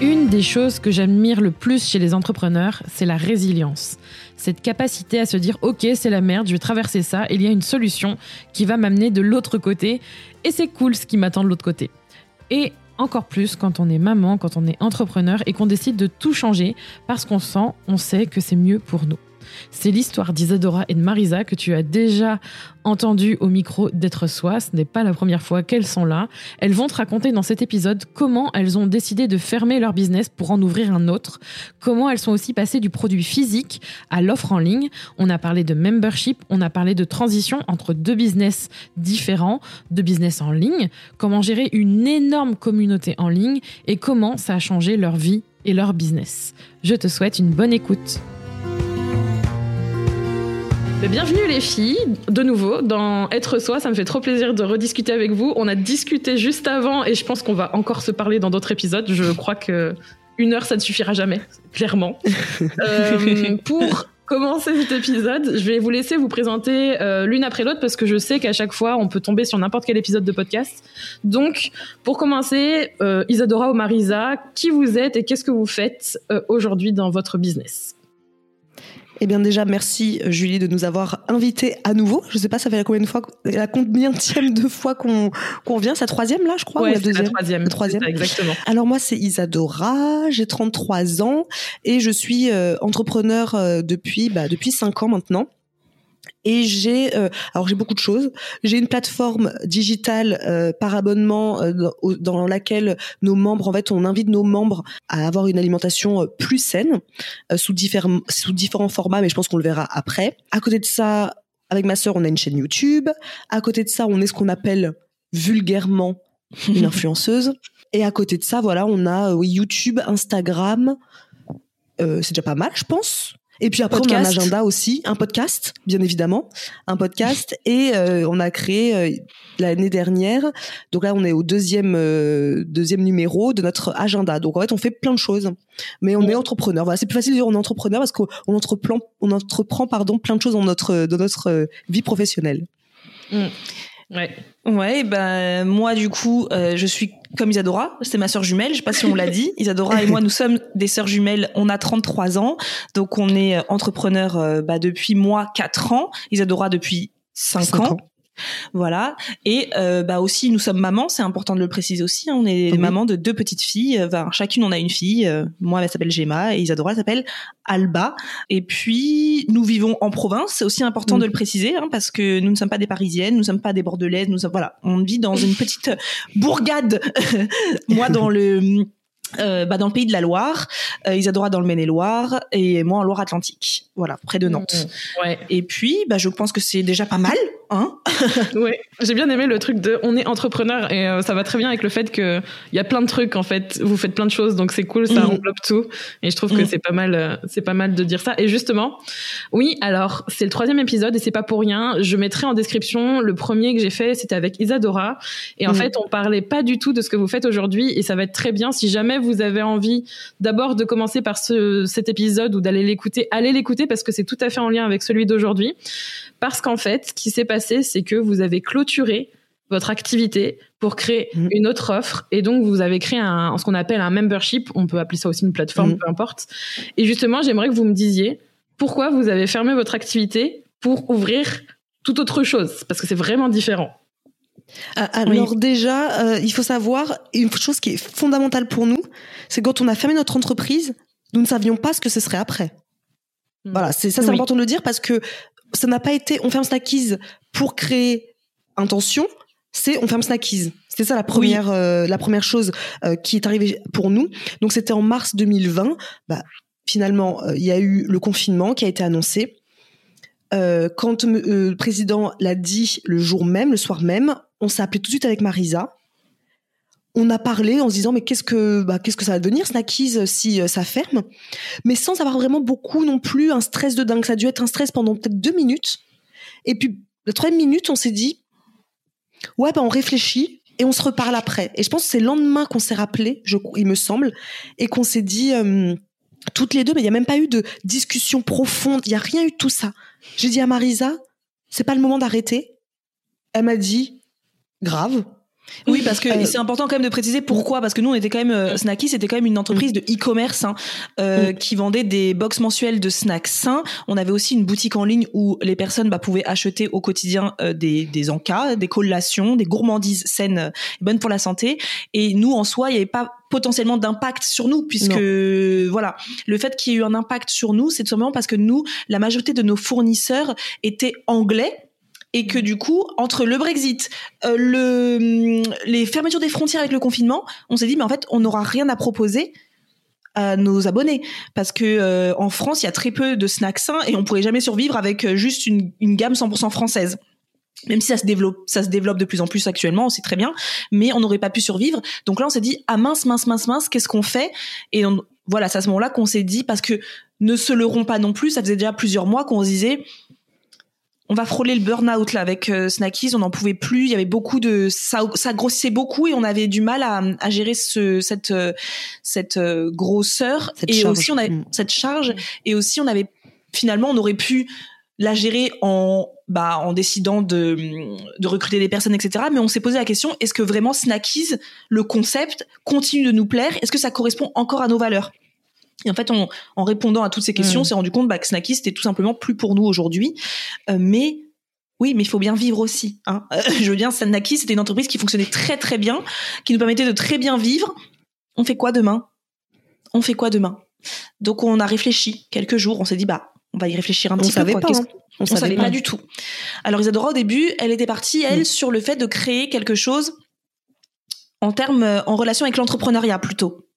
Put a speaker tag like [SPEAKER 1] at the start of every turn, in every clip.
[SPEAKER 1] Une des choses que j'admire le plus chez les entrepreneurs, c'est la résilience. Cette capacité à se dire ok c'est la merde, je vais traverser ça, il y a une solution qui va m'amener de l'autre côté et c'est cool ce qui m'attend de l'autre côté. Et encore plus quand on est maman, quand on est entrepreneur et qu'on décide de tout changer parce qu'on sent, on sait que c'est mieux pour nous. C'est l'histoire d'Isadora et de Marisa que tu as déjà entendu au micro d'être soi. Ce n'est pas la première fois qu'elles sont là. Elles vont te raconter dans cet épisode comment elles ont décidé de fermer leur business pour en ouvrir un autre, comment elles sont aussi passées du produit physique à l'offre en ligne. On a parlé de membership, on a parlé de transition entre deux business différents, deux business en ligne, comment gérer une énorme communauté en ligne et comment ça a changé leur vie et leur business. Je te souhaite une bonne écoute. Bienvenue les filles, de nouveau dans Être Soi. Ça me fait trop plaisir de rediscuter avec vous. On a discuté juste avant et je pense qu'on va encore se parler dans d'autres épisodes. Je crois que une heure ça ne suffira jamais, clairement. euh, pour commencer cet épisode, je vais vous laisser vous présenter euh, l'une après l'autre parce que je sais qu'à chaque fois on peut tomber sur n'importe quel épisode de podcast. Donc, pour commencer, euh, Isadora ou Marisa, qui vous êtes et qu'est-ce que vous faites aujourd'hui dans votre business?
[SPEAKER 2] Eh bien déjà, merci Julie de nous avoir invités à nouveau. Je sais pas, ça fait la combien de fois, la combien de fois qu'on qu'on vient, c'est la troisième là, je crois,
[SPEAKER 1] ouais,
[SPEAKER 2] ou la deuxième?
[SPEAKER 1] La troisième.
[SPEAKER 2] La troisième.
[SPEAKER 1] Ça, exactement.
[SPEAKER 2] Alors moi, c'est Isadora, j'ai 33 ans et je suis euh, entrepreneur euh, depuis bah, depuis 5 ans maintenant. Et j'ai euh, alors j'ai beaucoup de choses. J'ai une plateforme digitale euh, par abonnement euh, dans, laquelle nos membres en fait on invite nos membres à avoir une alimentation plus saine sous différents sous différents formats mais je pense qu'on le verra après. À côté de ça, avec ma sœur, on a une chaîne YouTube. À côté de ça, on est ce qu'on appelle vulgairement une influenceuse. Et à côté de ça, voilà, on a YouTube, Instagram. c'est déjà pas mal, je pense. Et puis après, podcast. on a un agenda aussi, un podcast, bien évidemment, un podcast. Et euh, on a créé euh, l'année dernière. Donc là, on est au deuxième euh, deuxième numéro de notre agenda. Donc en fait, on fait plein de choses, mais on est entrepreneur. Voilà, c'est plus facile de dire on est entrepreneur parce qu'on entreprend, on entreprend pardon plein de choses dans notre dans notre vie professionnelle.
[SPEAKER 3] Mmh. Ouais. Ouais, ben moi du coup, euh, je suis comme Isadora, c'est ma sœur jumelle, je sais pas si on l'a dit. Isadora et moi, nous sommes des sœurs jumelles, on a 33 ans, donc on est entrepreneur euh, bah, depuis moi 4 ans, Isadora depuis 5, 5 ans. ans. Voilà. Et euh, bah aussi, nous sommes mamans, c'est important de le préciser aussi. Hein. on est oui. mamans de deux petites filles. Enfin, chacune, on a une fille. Euh, moi, elle s'appelle Gemma et Isadora s'appelle Alba. Et puis, nous vivons en province. C'est aussi important de le préciser hein, parce que nous ne sommes pas des Parisiennes, nous ne sommes pas des Bordelaises. Nous sommes, voilà, on vit dans une petite bourgade. moi, dans le euh, bah, dans le pays de la Loire, euh, Isadora dans le Maine-et-Loire et moi en Loire-Atlantique, voilà, près de Nantes.
[SPEAKER 1] Mmh, ouais.
[SPEAKER 3] Et puis, bah, je pense que c'est déjà pas mal, hein
[SPEAKER 1] Ouais, j'ai bien aimé le truc de on est entrepreneur et euh, ça va très bien avec le fait que il y a plein de trucs en fait, vous faites plein de choses donc c'est cool, ça mmh. englobe tout et je trouve que mmh. c'est pas mal, euh, c'est pas mal de dire ça. Et justement, oui, alors c'est le troisième épisode et c'est pas pour rien. Je mettrai en description le premier que j'ai fait, c'était avec Isadora et en fait on parlait pas du tout de ce que vous faites aujourd'hui et ça va être très bien si jamais vous avez envie d'abord de commencer par ce, cet épisode ou d'aller l'écouter, allez l'écouter parce que c'est tout à fait en lien avec celui d'aujourd'hui. Parce qu'en fait, ce qui s'est passé, c'est que vous avez clôturé votre activité pour créer mmh. une autre offre et donc vous avez créé un, ce qu'on appelle un membership, on peut appeler ça aussi une plateforme, mmh. peu importe. Et justement, j'aimerais que vous me disiez pourquoi vous avez fermé votre activité pour ouvrir toute autre chose parce que c'est vraiment différent.
[SPEAKER 2] Alors oui. déjà, euh, il faut savoir une chose qui est fondamentale pour nous, c'est quand on a fermé notre entreprise, nous ne savions pas ce que ce serait après. Mmh. Voilà, c'est ça, c'est oui. important de le dire parce que ça n'a pas été on ferme Snackies pour créer intention, c'est on ferme Snackies. C'était ça la première oui. euh, la première chose euh, qui est arrivée pour nous. Donc c'était en mars 2020. Bah, finalement, euh, il y a eu le confinement qui a été annoncé. Quand le président l'a dit le jour même, le soir même, on s'est appelé tout de suite avec Marisa. On a parlé en se disant mais qu'est-ce que bah, qu'est-ce que ça va devenir Snackies si ça ferme? Mais sans avoir vraiment beaucoup non plus un stress de dingue. Ça a dû être un stress pendant peut-être deux minutes. Et puis la troisième minute on s'est dit ouais bah on réfléchit et on se reparle après. Et je pense que c'est le lendemain qu'on s'est rappelé je il me semble et qu'on s'est dit toutes les deux mais il y a même pas eu de discussion profonde. Il y a rien eu de tout ça. J'ai dit à Marisa c'est pas le moment d'arrêter. Elle m'a dit grave
[SPEAKER 3] oui, parce que euh, c'est important quand même de préciser pourquoi. Parce que nous, on était quand même euh, Snacky, c'était quand même une entreprise de e-commerce hein, euh, qui vendait des box mensuelles de snacks sains. On avait aussi une boutique en ligne où les personnes bah, pouvaient acheter au quotidien euh, des, des encas, des collations, des gourmandises saines, euh, bonnes pour la santé. Et nous, en soi, il n'y avait pas potentiellement d'impact sur nous puisque voilà le fait qu'il y ait eu un impact sur nous c'est tout simplement parce que nous la majorité de nos fournisseurs étaient anglais et que du coup, entre le Brexit, euh, le, les fermetures des frontières avec le confinement, on s'est dit, mais en fait, on n'aura rien à proposer à nos abonnés. Parce que euh, en France, il y a très peu de snacks sains et on pourrait jamais survivre avec euh, juste une, une gamme 100% française. Même si ça se développe, ça se développe de plus en plus actuellement, on sait très bien, mais on n'aurait pas pu survivre. Donc là, on s'est dit, ah mince, mince, mince, mince, qu'est-ce qu'on fait? Et on, voilà, c'est à ce moment-là qu'on s'est dit, parce que ne se leurrons pas non plus, ça faisait déjà plusieurs mois qu'on se disait, on va frôler le burn-out là avec euh, Snackies, on n'en pouvait plus, il y avait beaucoup de ça ça grossissait beaucoup et on avait du mal à, à gérer ce cette euh, cette euh, grosseur. Et aussi on avait mm. cette charge. Et aussi on avait finalement on aurait pu la gérer en bah en décidant de de recruter des personnes etc mais on s'est posé la question est-ce que vraiment Snackies le concept continue de nous plaire? Est-ce que ça correspond encore à nos valeurs? Et en fait, en répondant à toutes ces questions, on mm. s'est rendu compte bah, que Snacky, c'était tout simplement plus pour nous aujourd'hui. Euh, mais oui, mais il faut bien vivre aussi. Hein. je veux dire, Snacky, c'était une entreprise qui fonctionnait très très bien, qui nous permettait de très bien vivre. On fait quoi demain? On fait quoi demain? Donc on a réfléchi quelques jours. On s'est dit bah on va y réfléchir un petit
[SPEAKER 2] peu. Pas, hein.
[SPEAKER 3] On, savait, savait pas. du tout. Alors Isadora au début, elle était partie elle mm. sur le fait de créer quelque chose en termes en relation avec l'entrepreneuriat plutôt.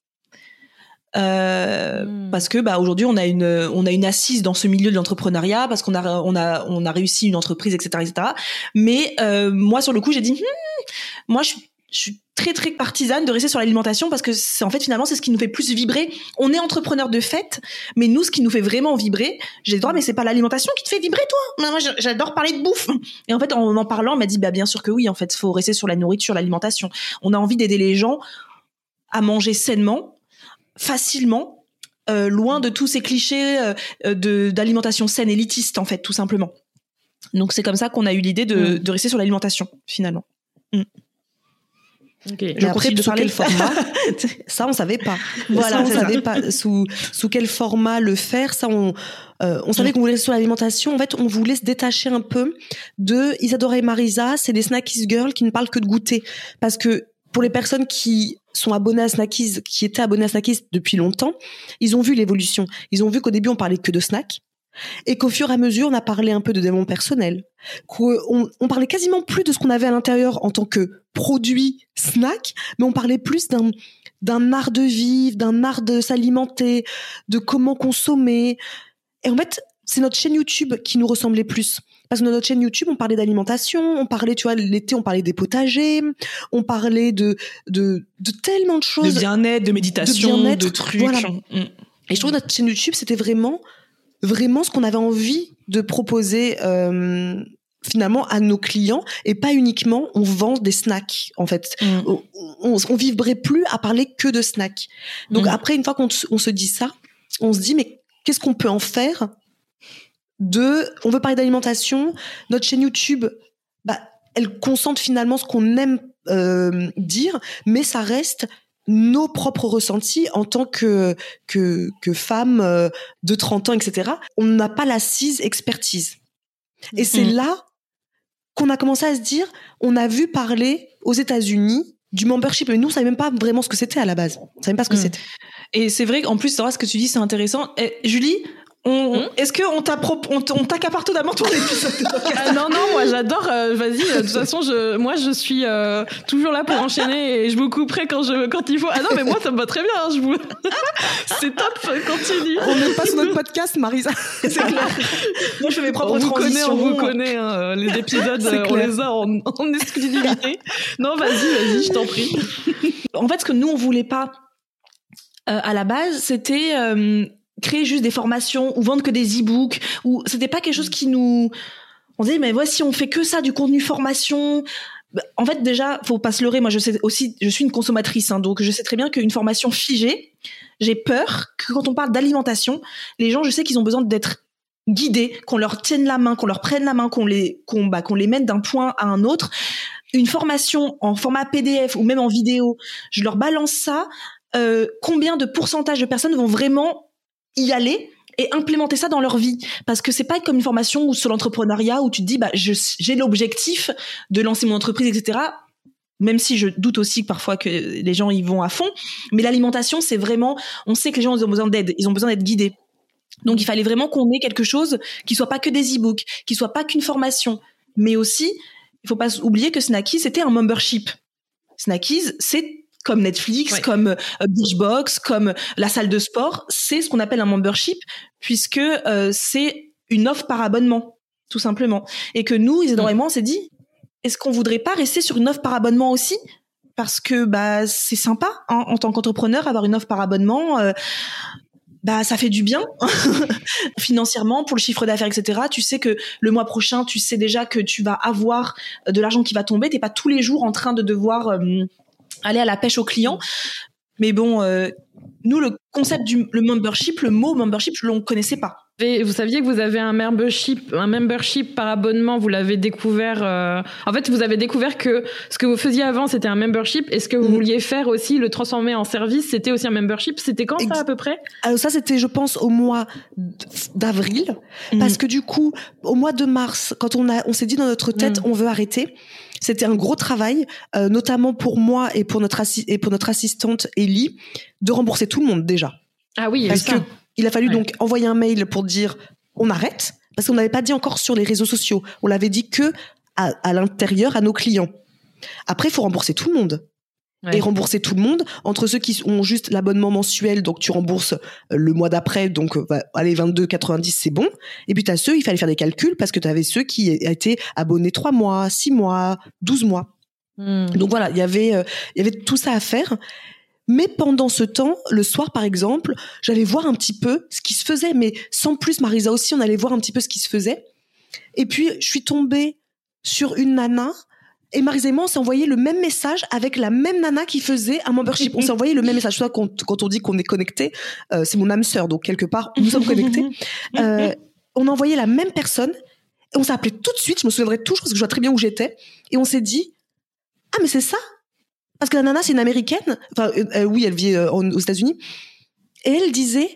[SPEAKER 3] Euh, hmm. parce que bah aujourd'hui on a une on a une assise dans ce milieu de l'entrepreneuriat parce qu'on a on a on a réussi une entreprise etc etc mais euh, moi sur le coup j'ai dit hmm, moi je, je suis très très partisane de rester sur l'alimentation parce que c'est en fait finalement c'est ce qui nous fait plus vibrer. On est entrepreneur de fait mais nous ce qui nous fait vraiment vibrer j'ai le droit mais c'est pas l'alimentation qui te fait vibrer toi! Moi j'adore parler de bouffe! Et en fait en en parlant on m'a dit bah bien sûr que oui en fait faut rester sur la nourriture l'alimentation. On a envie d'aider les gens à manger sainement facilement, euh, loin de tous ces clichés euh, de d'alimentation saine élitiste en fait, tout simplement. Donc c'est comme ça qu'on a eu l'idée de, mm. de, rester sur l'alimentation finalement. Mm.
[SPEAKER 2] Okay. Je après, de sous quel format Ça, on savait pas. Voilà, on savait pas sous sous quel format le faire. Ça, on euh, on savait mm. qu'on voulait rester sur l'alimentation. En fait, on voulait se détacher un peu de Isadora et Marisa. C'est des snackies girls qui ne parlent que de goûter, parce que pour les personnes qui sont abonnés à Snackies, qui étaient abonnés à Snackies depuis longtemps, ils ont vu l'évolution. Ils ont vu qu'au début, on parlait que de snacks. Et qu'au fur et à mesure, on a parlé un peu de démon personnel. Qu'on on parlait quasiment plus de ce qu'on avait à l'intérieur en tant que produit snack, mais on parlait plus d'un, d'un art de vivre, d'un art de s'alimenter, de comment consommer. Et en fait, c'est notre chaîne YouTube qui nous ressemblait plus. Parce que dans notre chaîne YouTube, on parlait d'alimentation, on parlait, tu vois, l'été, on parlait des potagers, on parlait de, de, de tellement de choses.
[SPEAKER 3] De bien-être, de méditation, de, de trucs. Voilà. Mm.
[SPEAKER 2] Et je trouve que notre chaîne YouTube, c'était vraiment, vraiment ce qu'on avait envie de proposer, euh, finalement à nos clients et pas uniquement on vend des snacks en fait mm. on, on, vibrait plus à parler que de snacks donc mm. après une fois qu'on on se dit ça on se dit mais qu'est-ce qu'on peut en faire de, on veut parler d'alimentation, notre chaîne YouTube, bah, elle concentre finalement ce qu'on aime euh, dire, mais ça reste nos propres ressentis en tant que que, que femme euh, de 30 ans, etc. On n'a pas l'assise expertise. Et c'est mm. là qu'on a commencé à se dire, on a vu parler aux États-Unis du membership, mais nous, on savait même pas vraiment ce que c'était à la base. On savait même pas ce que mm. c'était.
[SPEAKER 3] Et c'est vrai qu'en plus, ce que tu dis, c'est intéressant. Et Julie, Hmm est-ce que on t'accapare totalement ton épisode
[SPEAKER 1] ah, Non, non, moi j'adore. Euh, vas-y, euh, de toute façon, je, moi je suis euh, toujours là pour enchaîner et je vous couperai quand, je, quand il faut. Ah non, mais moi ça me va très bien. Hein, je vous... C'est top, continue.
[SPEAKER 2] On n'est pas sur notre podcast, Marisa.
[SPEAKER 3] C'est clair. Moi je fais mes propres on vous
[SPEAKER 1] Connaît, on vous connaît, hein, les épisodes, on les a en, en exclusivité. Non, vas-y, vas-y, je t'en prie.
[SPEAKER 3] En fait, ce que nous on voulait pas à la base, c'était créer juste des formations ou vendre que des e-books ou c'était pas quelque chose qui nous on disait mais voici on fait que ça du contenu formation. Bah, en fait déjà faut pas se leurrer. Moi je sais aussi je suis une consommatrice hein, donc je sais très bien qu'une formation figée j'ai peur que quand on parle d'alimentation les gens je sais qu'ils ont besoin d'être guidés qu'on leur tienne la main qu'on leur prenne la main qu'on les qu'on bah, qu'on les mène d'un point à un autre. Une formation en format PDF ou même en vidéo je leur balance ça. Euh, combien de pourcentage de personnes vont vraiment y aller et implémenter ça dans leur vie. Parce que c'est pas comme une formation ou sur l'entrepreneuriat où tu te dis bah j'ai l'objectif de lancer mon entreprise etc même si je doute aussi parfois que les gens y vont à fond. Mais l'alimentation c'est vraiment on sait que les gens ont besoin d'aide. Ils ont besoin d'être guidés. Donc il fallait vraiment qu'on ait quelque chose qui soit pas que des e-books qui soit pas qu'une formation. Mais aussi il faut pas oublier que Snackies c'était un membership. Snackies c'est comme Netflix, comme euh, Beachbox, comme la salle de sport, c'est ce qu'on appelle un membership puisque euh, c'est une offre par abonnement, tout simplement. Et que nous, Isidore mm. et moi, on s'est dit, est-ce qu'on voudrait pas rester sur une offre par abonnement aussi? Parce que bah c'est sympa hein, en tant qu'entrepreneur avoir une offre par abonnement. Euh, bah ça fait du bien financièrement pour le chiffre d'affaires etc tu sais que le mois prochain tu sais déjà que tu vas avoir de l'argent qui va tomber t'es pas tous les jours en train de devoir aller à la pêche aux clients. Mais bon, euh, nous, le concept du le membership, le mot membership, je ne connaissais pas.
[SPEAKER 1] vous saviez que vous avez un membership, un membership par abonnement. Vous l'avez découvert. Euh, en fait, vous avez découvert que ce que vous faisiez avant, c'était un membership. Et ce que vous mm. vouliez faire aussi, le transformer en service, c'était aussi un membership. C'était quand ça à peu près?
[SPEAKER 2] Alors ça, c'était, je pense, au mois d'avril, mm. parce que du coup, au mois de mars, quand on a, on s'est dit dans notre tête, mm. on veut arrêter. C'était un gros travail, euh, notamment pour moi et pour notre et pour notre assistante Ellie, de rembourser tout le monde déjà.
[SPEAKER 1] Ah oui,
[SPEAKER 2] parce que il a fallu donc envoyer un mail pour dire on arrête parce qu'on n'avait pas dit encore sur les réseaux sociaux. On l'avait dit que à, à l'intérieur à nos clients. Après, il faut rembourser tout le monde et rembourser tout le monde. Entre ceux qui ont juste l'abonnement mensuel donc tu rembourses euh, le mois d'après donc euh, bah, allez 22,90 c'est bon. Et puis tu as ceux il fallait faire des calculs parce que tu avais ceux qui étaient abonnés 3 mois 6 mois 12 mois. Hmm. donc voilà il y avait euh, il y avait tout ça à faire. Mais pendant ce temps, le soir par exemple, j'allais voir un petit peu ce qui se faisait, mais sans plus, Marisa aussi, on allait voir un petit peu ce qui se faisait. Et puis, je suis tombée sur une nana et moi, on s'est envoyé le même message avec la même nana qui faisait un membership. On s'est envoyé le même message. Soit quand, quand on dit qu'on est connecté, euh, c'est mon âme sœur, donc quelque part, nous sommes connectés. Euh, on a envoyé la même personne. Et on s'est appelé tout de suite. Je me souviendrai toujours parce que je vois très bien où j'étais. Et on s'est dit, ah mais c'est ça. Parce que la nana, c'est une américaine. Enfin, euh, oui, elle vit aux États-Unis. Et elle disait,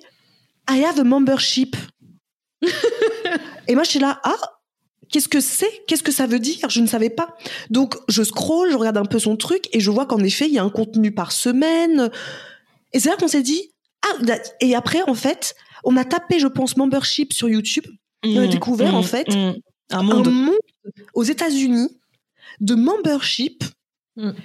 [SPEAKER 2] I have a membership. et moi, je suis là, ah, Qu'est-ce que c'est? Qu'est-ce que ça veut dire? Je ne savais pas. Donc je scroll, je regarde un peu son truc et je vois qu'en effet il y a un contenu par semaine. Et c'est là qu'on s'est dit ah et après en fait on a tapé je pense membership sur YouTube. on a mmh, découvert en mmh, fait
[SPEAKER 3] mmh. Un, monde.
[SPEAKER 2] aux États-Unis de membership.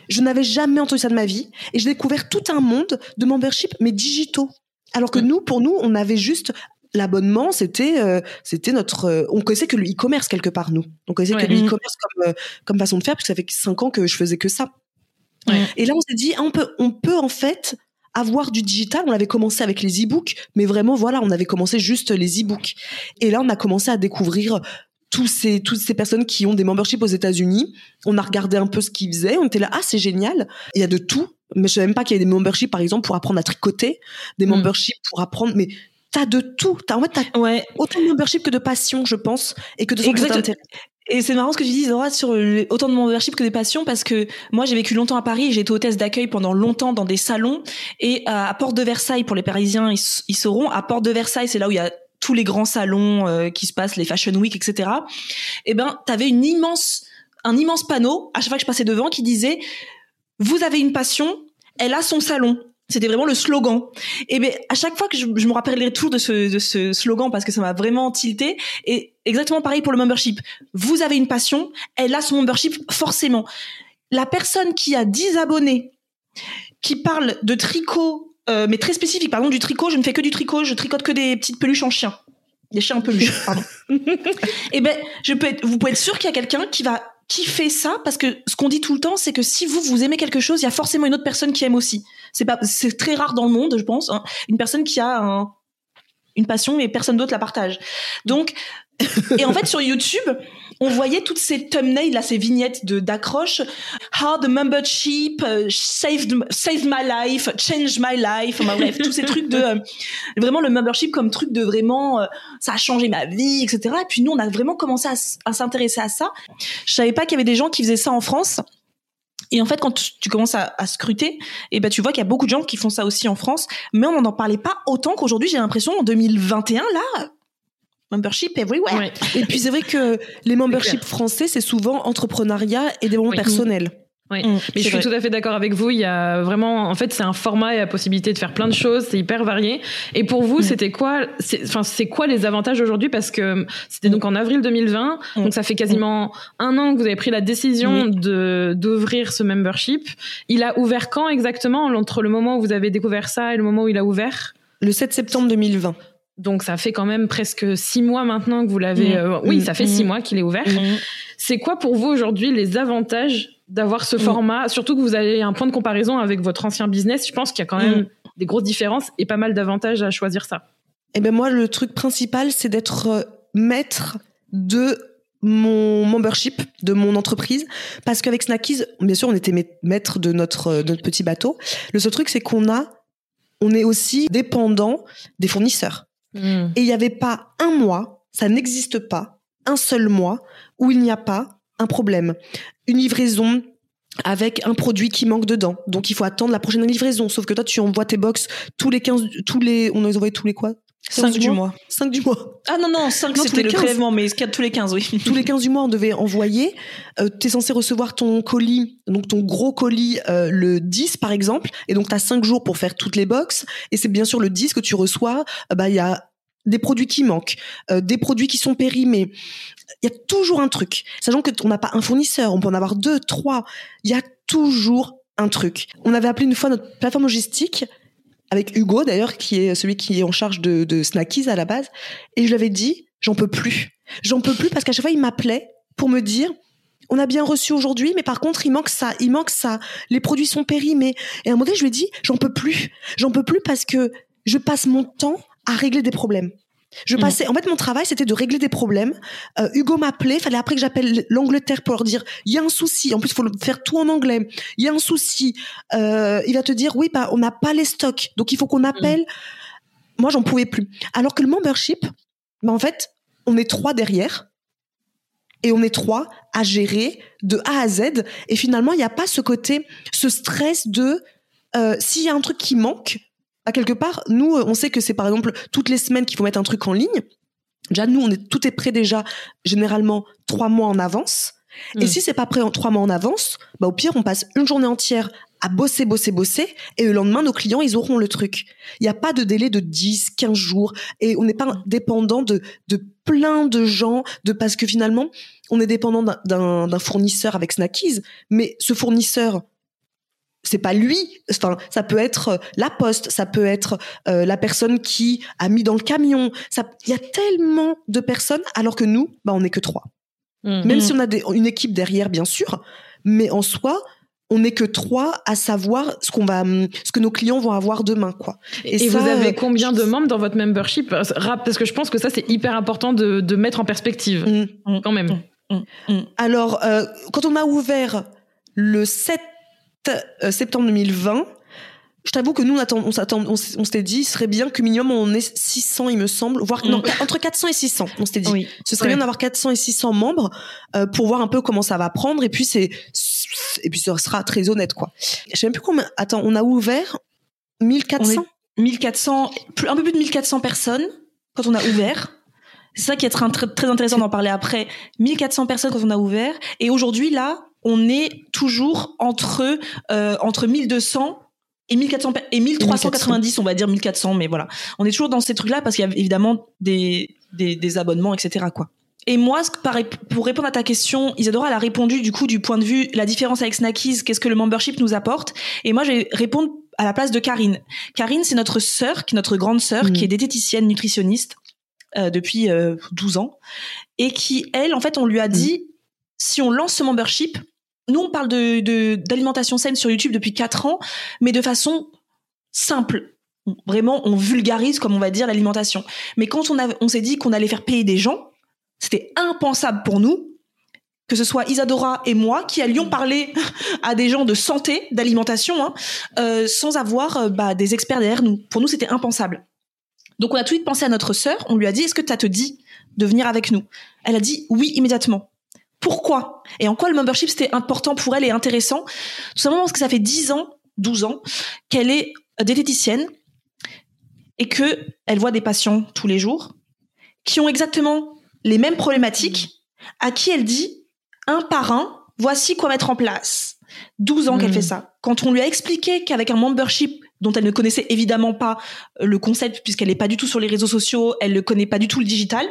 [SPEAKER 2] Je n'avais jamais entendu ça de ma vie et j'ai découvert tout un monde de membership mais digitaux. Alors que nous, pour nous, on avait juste l'abonnement, c'était euh, c'était notre euh, on connaissait que le e-commerce quelque part nous. On connaissait que le e-commerce comme euh, comme façon de faire parce que ça fait cinq ans que je faisais que ça. Et là on s'est dit ah, on peut on peut en fait avoir du digital, on avait commencé avec les e-books, mais vraiment voilà, on avait commencé juste les e-books. Et là on a commencé à découvrir tous ces toutes ces personnes qui ont des memberships aux États-Unis. On a regardé un peu ce qu'ils faisaient, on était là ah c'est génial, il y a de tout. Mais je savais même pas qu'il y avait des memberships par exemple pour apprendre à tricoter, des mm. memberships pour apprendre mais t'as de tout. T'as en fait t'as ouais. autant de membership que de passion, je pense, et que de.
[SPEAKER 3] Et c'est marrant ce que tu dis, Zora, sur autant de membership que des passions, parce que moi, j'ai vécu longtemps à Paris, j'ai été hôtesse d'accueil pendant longtemps dans des salons, et à, Porte de Versailles, pour les Parisiens, ils, sauront, à Porte de Versailles, c'est là où il y a tous les grands salons euh, qui se passent, les Fashion Week, etc. Et eh ben, t'avais une immense, un immense panneau, à chaque fois que je passais devant, qui disait, vous avez une passion, elle a son salon. C'était vraiment le slogan. Et ben à chaque fois que je, je me rappellerai toujours de ce, de ce slogan parce que ça m'a vraiment tilté. Et exactement pareil pour le membership. Vous avez une passion, elle a son membership forcément. La personne qui a 10 abonnés, qui parle de tricot, euh, mais très spécifique, par exemple du tricot, je ne fais que du tricot, je tricote que des petites peluches en chien. Des chiens en peluche, pardon. et ben, je peux être, vous pouvez être sûr qu'il y a quelqu'un qui va qui fait ça parce que ce qu'on dit tout le temps c'est que si vous vous aimez quelque chose il y a forcément une autre personne qui aime aussi c'est pas c'est très rare dans le monde je pense hein. une personne qui a un, une passion et personne d'autre la partage donc et en fait sur YouTube on voyait toutes ces thumbnails là, ces vignettes de d'accroche. How the membership uh, saved saved my life, changed my life. Bref, tous ces trucs de euh, vraiment le membership comme truc de vraiment euh, ça a changé ma vie, etc. Et puis nous, on a vraiment commencé à, s'intéresser à ça. Je savais pas qu'il y avait des gens qui faisaient ça en France. Et en fait, quand tu commences à, à scruter, et eh ben tu vois qu'il y a beaucoup de gens qui font ça aussi en France, mais on n'en parlait pas autant qu'aujourd'hui. J'ai l'impression en 2021 là, membership everywhere.
[SPEAKER 2] Et puis c'est vrai que les memberships français, c'est souvent entrepreneuriat et développement personnel.
[SPEAKER 1] Oui, mm, mais je suis tout à fait d'accord avec vous. Il y a vraiment, en fait, c'est un format et la possibilité de faire plein de choses. C'est hyper varié. Et pour vous, mm. c'était quoi, enfin, c'est quoi les avantages aujourd'hui? Parce que c'était donc en avril 2020, mm. donc ça fait quasiment un an que vous avez pris la décision de d'ouvrir ce membership. Il a ouvert quand exactement entre le moment où vous avez découvert ça et le moment où il a ouvert?
[SPEAKER 2] Le 7 septembre 2020.
[SPEAKER 1] Donc ça fait quand même presque six mois maintenant que vous l'avez. Euh, oui, ça fait six mois qu'il est ouvert. C'est quoi pour vous aujourd'hui les avantages d'avoir ce format Surtout que vous avez un point de comparaison avec votre ancien business. Je pense qu'il y a quand même des grosses différences et pas mal d'avantages à choisir ça.
[SPEAKER 2] Eh ben moi, le truc principal, c'est d'être euh, maître de mon membership de mon entreprise parce qu'avec Snackies, bien sûr, on était maître de notre, euh, de notre petit bateau. Le seul truc, c'est qu'on a, on est aussi dépendant des fournisseurs. Hmm. Et il n'y avait pas un mois, ça n'existe pas, un seul mois où il n'y a pas un problème. Une livraison avec un produit qui manque dedans. Donc il faut attendre la prochaine livraison. Sauf que toi, tu envoies tes box tous les 15, tous les, on les envoie tous les quoi?
[SPEAKER 3] 5 du mois?
[SPEAKER 2] 5 du mois.
[SPEAKER 3] Ah non, non, 5 c'était le prélèvement, mais tous les 15, oui.
[SPEAKER 2] tous les 15 du mois, on devait envoyer. Euh, tu es censé recevoir ton colis, donc ton gros colis, euh, le 10 par exemple, et donc tu as 5 jours pour faire toutes les box. Et c'est bien sûr le 10 que tu reçois, euh, bah il y a des produits qui manquent, euh, des produits qui sont périmés. Il y a toujours un truc. Sachant que on n'a pas un fournisseur, on peut en avoir deux, trois. Il y a toujours un truc. On avait appelé une fois notre plateforme logistique avec Hugo d'ailleurs, qui est celui qui est en charge de, de Snackies à la base, et je lui avais dit, j'en peux plus. J'en peux plus parce qu'à chaque fois il m'appelait pour me dire, on a bien reçu aujourd'hui, mais par contre, il manque ça, il manque ça. Les produits sont périmés. Et à un moment donné, je lui ai dit, j'en peux plus. J'en peux plus parce que je passe mon temps à régler des problèmes. Je mm. passais, en fait, mon travail, c'était de régler des problèmes. Euh, Hugo m'appelait, fallait après que j'appelle l'Angleterre pour leur dire, il y a un souci. En plus, il faut faire tout en anglais. Il y a un souci. Euh, il va te dire, oui, bah, on n'a pas les stocks, donc il faut qu'on appelle. Moi, j'en pouvais plus. Alors que le membership, bah, en fait, on est trois derrière. Et on est trois à gérer de A à Z. Et finalement, il n'y a pas ce côté, ce stress de, euh, s'il y a un truc qui manque, à quelque part, nous, on sait que c'est par exemple toutes les semaines qu'il faut mettre un truc en ligne. Déjà, nous, on est tout est prêt déjà généralement trois mois en avance. Et hmm. si c'est pas prêt en trois mois en avance, bah au pire, on passe une journée entière à bosser, bosser, bosser, et le lendemain, nos clients, ils auront le truc. Il n'y a pas de délai de 10, 15 jours, et on n'est pas dépendant de, de plein de gens, de parce que finalement, on est dépendant d'un fournisseur avec Snackies, mais ce fournisseur, c'est pas lui. Enfin, ça peut être euh, la poste, ça peut être euh, la personne qui a mis dans le camion. il y a tellement de personnes, alors que nous, bah, on n'est que trois. Mmh. Même si on a une équipe derrière, bien sûr, mais en soi, on n'est que trois à savoir ce qu'on va, ce que nos clients vont avoir demain, quoi.
[SPEAKER 1] Et, vous avez combien de membres dans votre membership Parce que je pense que ça, c'est hyper important de, mettre en perspective, mmh. quand même.
[SPEAKER 2] Mmh. Alors, euh, quand on a ouvert le 7 euh, septembre 2020. Je t'avoue que nous, on, s'attend, on, s'était dit, ce serait bien que minimum on ait 600, il me semble, voire non, mm. entre 400 et 600. On s'était dit, ce serait bien d'avoir 400 et 600 membres euh, pour voir un peu comment ça va prendre. Et puis c'est, et puis ça sera très honnête, quoi. Je sais même plus combien. Attends, on a ouvert 1400.
[SPEAKER 3] 1400, un peu plus de 1400 personnes quand on a ouvert. C'est ça qui est très, très intéressant d'en parler après. 1400 personnes quand on a ouvert. Et aujourd'hui, là, on est toujours entre euh, entre 1200 et 1400 et 1390 on va dire 1400 mais voilà on est toujours dans ces trucs là parce qu'il y a évidemment des, des, des abonnements etc quoi et moi, pour répondre à ta question, Isadora, elle a répondu du coup du point de vue la différence avec Snackies, qu'est-ce que le membership nous apporte? Et moi, je vais répondre à la place de Karine. Karine, c'est notre sœur, qui notre grande sœur, mmh. qui est diététicienne nutritionniste euh, depuis euh, 12 ans, et qui, elle, en fait, on lui a mmh. dit, si on lance ce membership, nous, on parle de d'alimentation saine sur YouTube depuis 4 ans, mais de façon simple. Vraiment, on vulgarise, comme on va dire, l'alimentation. Mais quand on, on s'est dit qu'on allait faire payer des gens, c'était impensable pour nous que ce soit Isadora et moi qui allions parler à des gens de santé, d'alimentation, hein, euh, sans avoir euh, bah, des experts derrière nous. Pour nous, c'était impensable. Donc on a tout de suite pensé à notre sœur. On lui a dit Est-ce que as te dit de venir avec nous? Elle a dit oui immédiatement. Pourquoi Et en quoi le membership c'était important pour elle et intéressant Tout simplement parce que ça fait 10 ans, 12 ans qu'elle est diététicienne et que elle voit des patients tous les jours qui ont exactement les mêmes problématiques, à qui elle dit, un par un, voici quoi mettre en place. 12 ans qu'elle hmm. fait ça. Quand on lui a expliqué qu'avec un membership dont elle ne connaissait évidemment pas euh, le concept puisqu'elle n'est pas du tout sur les réseaux sociaux, elle ne connaît pas du tout le digital,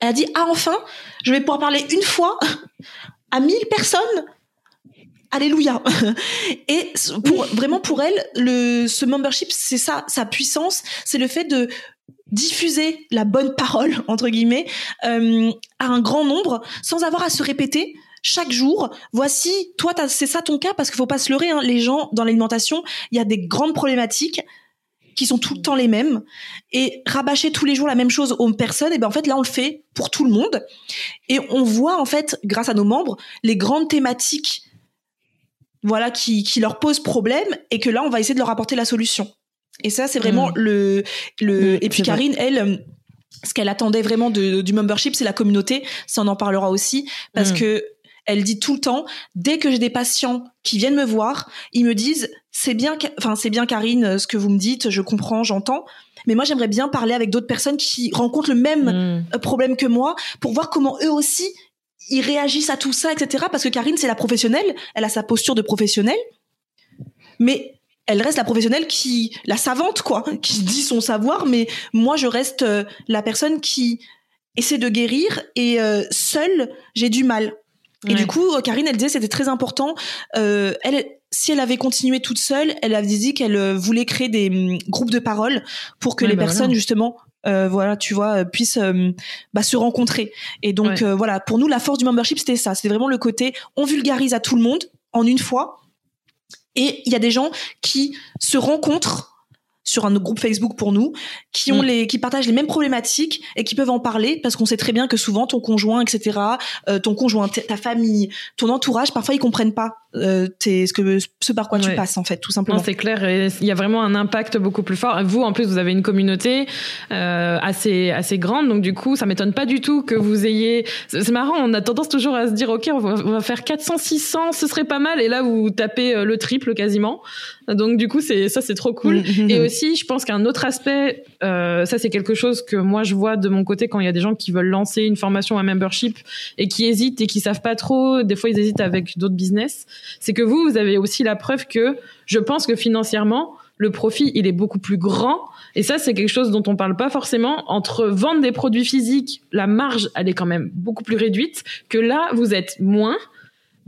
[SPEAKER 3] elle a dit ah enfin, je vais pouvoir parler une fois à 1000 personnes. Alléluia. Et pour vraiment pour elle, le ce membership, c'est ça sa puissance, c'est le fait de diffuser la bonne parole entre guillemets euh, à un grand nombre sans avoir à se répéter chaque jour. Voici, toi, c'est ça ton cas parce qu'il faut pas se leurrer. Hein, les gens dans l'alimentation, il y a des grandes problématiques qui sont tout le temps les mêmes et rabâcher tous les jours la même chose aux personnes et ben en fait là on le fait pour tout le monde et on voit en fait grâce à nos membres les grandes thématiques voilà qui qui leur posent problème et que là on va essayer de leur apporter la solution et ça, c'est vraiment mm. le le. Mm, et puis Karine, elle euh, ce qu'elle attendait vraiment de, du membership, c'est la communauté. Ça, on en parlera aussi parce mm. que elle dit tout le temps, dès que j'ai des patients qui viennent me voir, ils me disent, c'est bien, enfin c'est bien Karine, ce que vous me dites, je comprends, j'entends, mais moi j'aimerais bien parler avec d'autres personnes qui rencontrent le même euh, problème que moi pour voir comment eux aussi ils réagissent à tout ça, etc. Parce que Karine c'est la professionnelle, elle a sa posture de professionnelle, mais elle reste la professionnelle qui, la savante quoi, qui dit son savoir, mais moi je reste euh, la personne qui essaie de guérir et euh, seule j'ai du mal. Et du coup, euh, Karine, elle disait c'était très important. elle, si elle avait continué toute seule, elle avait dit qu'elle voulait créer des mm, groupes de parole pour que les bah personnes justement voilà, tu vois, puissent bah, se rencontrer. Et donc voilà, pour nous, la force du membership, c'était ça. C'était vraiment le côté, on vulgarise à tout le monde en une fois, et il y a des gens qui se rencontrent sur un groupe Facebook pour nous, qui ont mm. les, qui partagent les mêmes problématiques et qui peuvent en parler parce qu'on sait très bien que souvent ton conjoint, etc., euh, ton conjoint, ta famille, ton entourage, parfois ils comprennent pas euh, ce que ce par quoi tu passes en fait, tout simplement.
[SPEAKER 1] C'est clair, il y a vraiment un impact beaucoup plus fort. Vous, en plus, vous avez une communauté euh, assez assez grande, donc du coup, ça m'étonne pas du tout que vous ayez. C'est marrant, on a tendance toujours à se dire, ok, on va, on va faire 400, 600, ce serait pas mal, et là vous tapez euh, le triple quasiment. Donc du coup, c'est ça, c'est trop cool. Mm-hmm. Et aussi, je pense qu'un autre aspect, euh, ça c'est quelque chose que moi je vois de mon côté quand il y a des gens qui veulent lancer une formation, un membership et qui hésitent et qui savent pas trop. Des fois, ils hésitent avec d'autres business. C'est que vous, vous avez aussi la preuve que je pense que financièrement, le profit il est beaucoup plus grand. Et ça, c'est quelque chose dont on parle pas forcément. Entre vendre des produits physiques, la marge, elle est quand même beaucoup plus réduite. Que là, vous êtes moins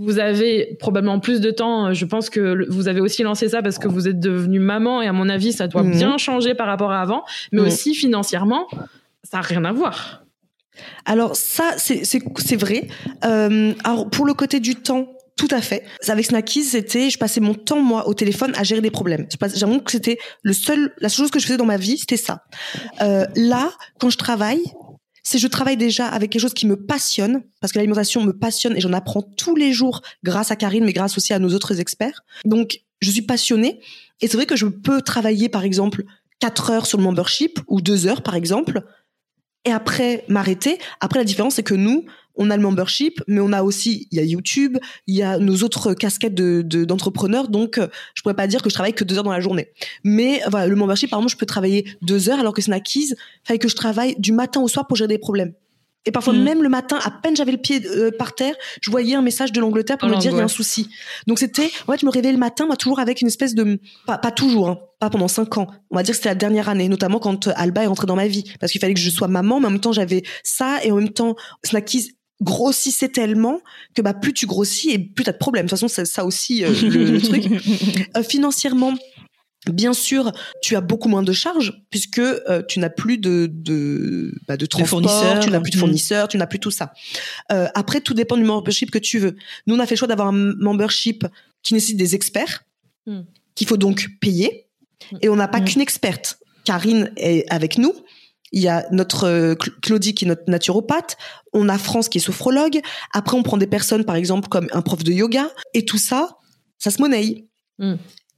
[SPEAKER 1] vous avez probablement plus de temps. Je pense que vous avez aussi lancé ça parce que vous êtes devenue maman et à mon avis, ça doit mhm. bien changer par rapport à avant. Mais mhm. aussi financièrement, ça n'a rien à voir.
[SPEAKER 2] Alors ça, c'est vrai. Euh, alors pour le côté du temps, tout à fait. Avec Snackies, c'était, je passais mon temps moi au téléphone à gérer des problèmes. J'avoue que c'était le seul, la seule chose que je faisais dans ma vie, c'était ça. Euh, là, quand je travaille, c'est je travaille déjà avec quelque chose qui me passionne, parce que l'alimentation me passionne et j'en apprends tous les jours grâce à Karine, mais grâce aussi à nos autres experts. Donc, je suis passionnée et c'est vrai que je peux travailler, par exemple, 4 heures sur le membership ou 2 heures, par exemple, et après m'arrêter. Après, la différence, c'est que nous, on a le membership, mais on a aussi, il y a YouTube, il y a nos autres casquettes de, d'entrepreneurs. donc, euh, je pourrais pas dire que je travaille que deux heures dans la journée. Mais voilà, le membership, par exemple, je peux travailler deux heures, alors que Snackies, fallait que je travaille du matin au soir pour gérer des problèmes. Et parfois mm. même le matin, à peine j'avais le pied euh, par terre, je voyais un message de l'Angleterre pour me dire il y a un souci. Donc c'était, en fait, je me réveillais le matin, moi toujours avec une espèce de, pas, pas toujours, hein, pas pendant cinq ans. On va dire que c'était la dernière année, notamment quand Alba est entrée dans ma vie, parce qu'il fallait que je sois maman, mais en même temps j'avais ça et en même temps Snackies grossissait tellement que bah plus tu grossis et plus t'as de problèmes. De toute façon, c'est ça aussi euh, le, truc. financièrement, Bien sûr, tu as beaucoup moins de charges puisque euh, tu n'as plus de de, bah, de transport, tu n'as plus de mm. fournisseurs, tu n'as plus tout ça. Euh, après, tout dépend du membership que tu veux. Nous, on a fait le choix d'avoir un membership qui nécessite des experts, mm. qu'il faut donc payer. Mm. Et on n'a pas qu'une experte. Karine est avec nous. Il y a notre euh, Claudie qui est notre naturopathe. On a France qui est sophrologue. Après, on prend des personnes, par exemple, comme un prof de yoga. Et tout ça, ça se monnaie.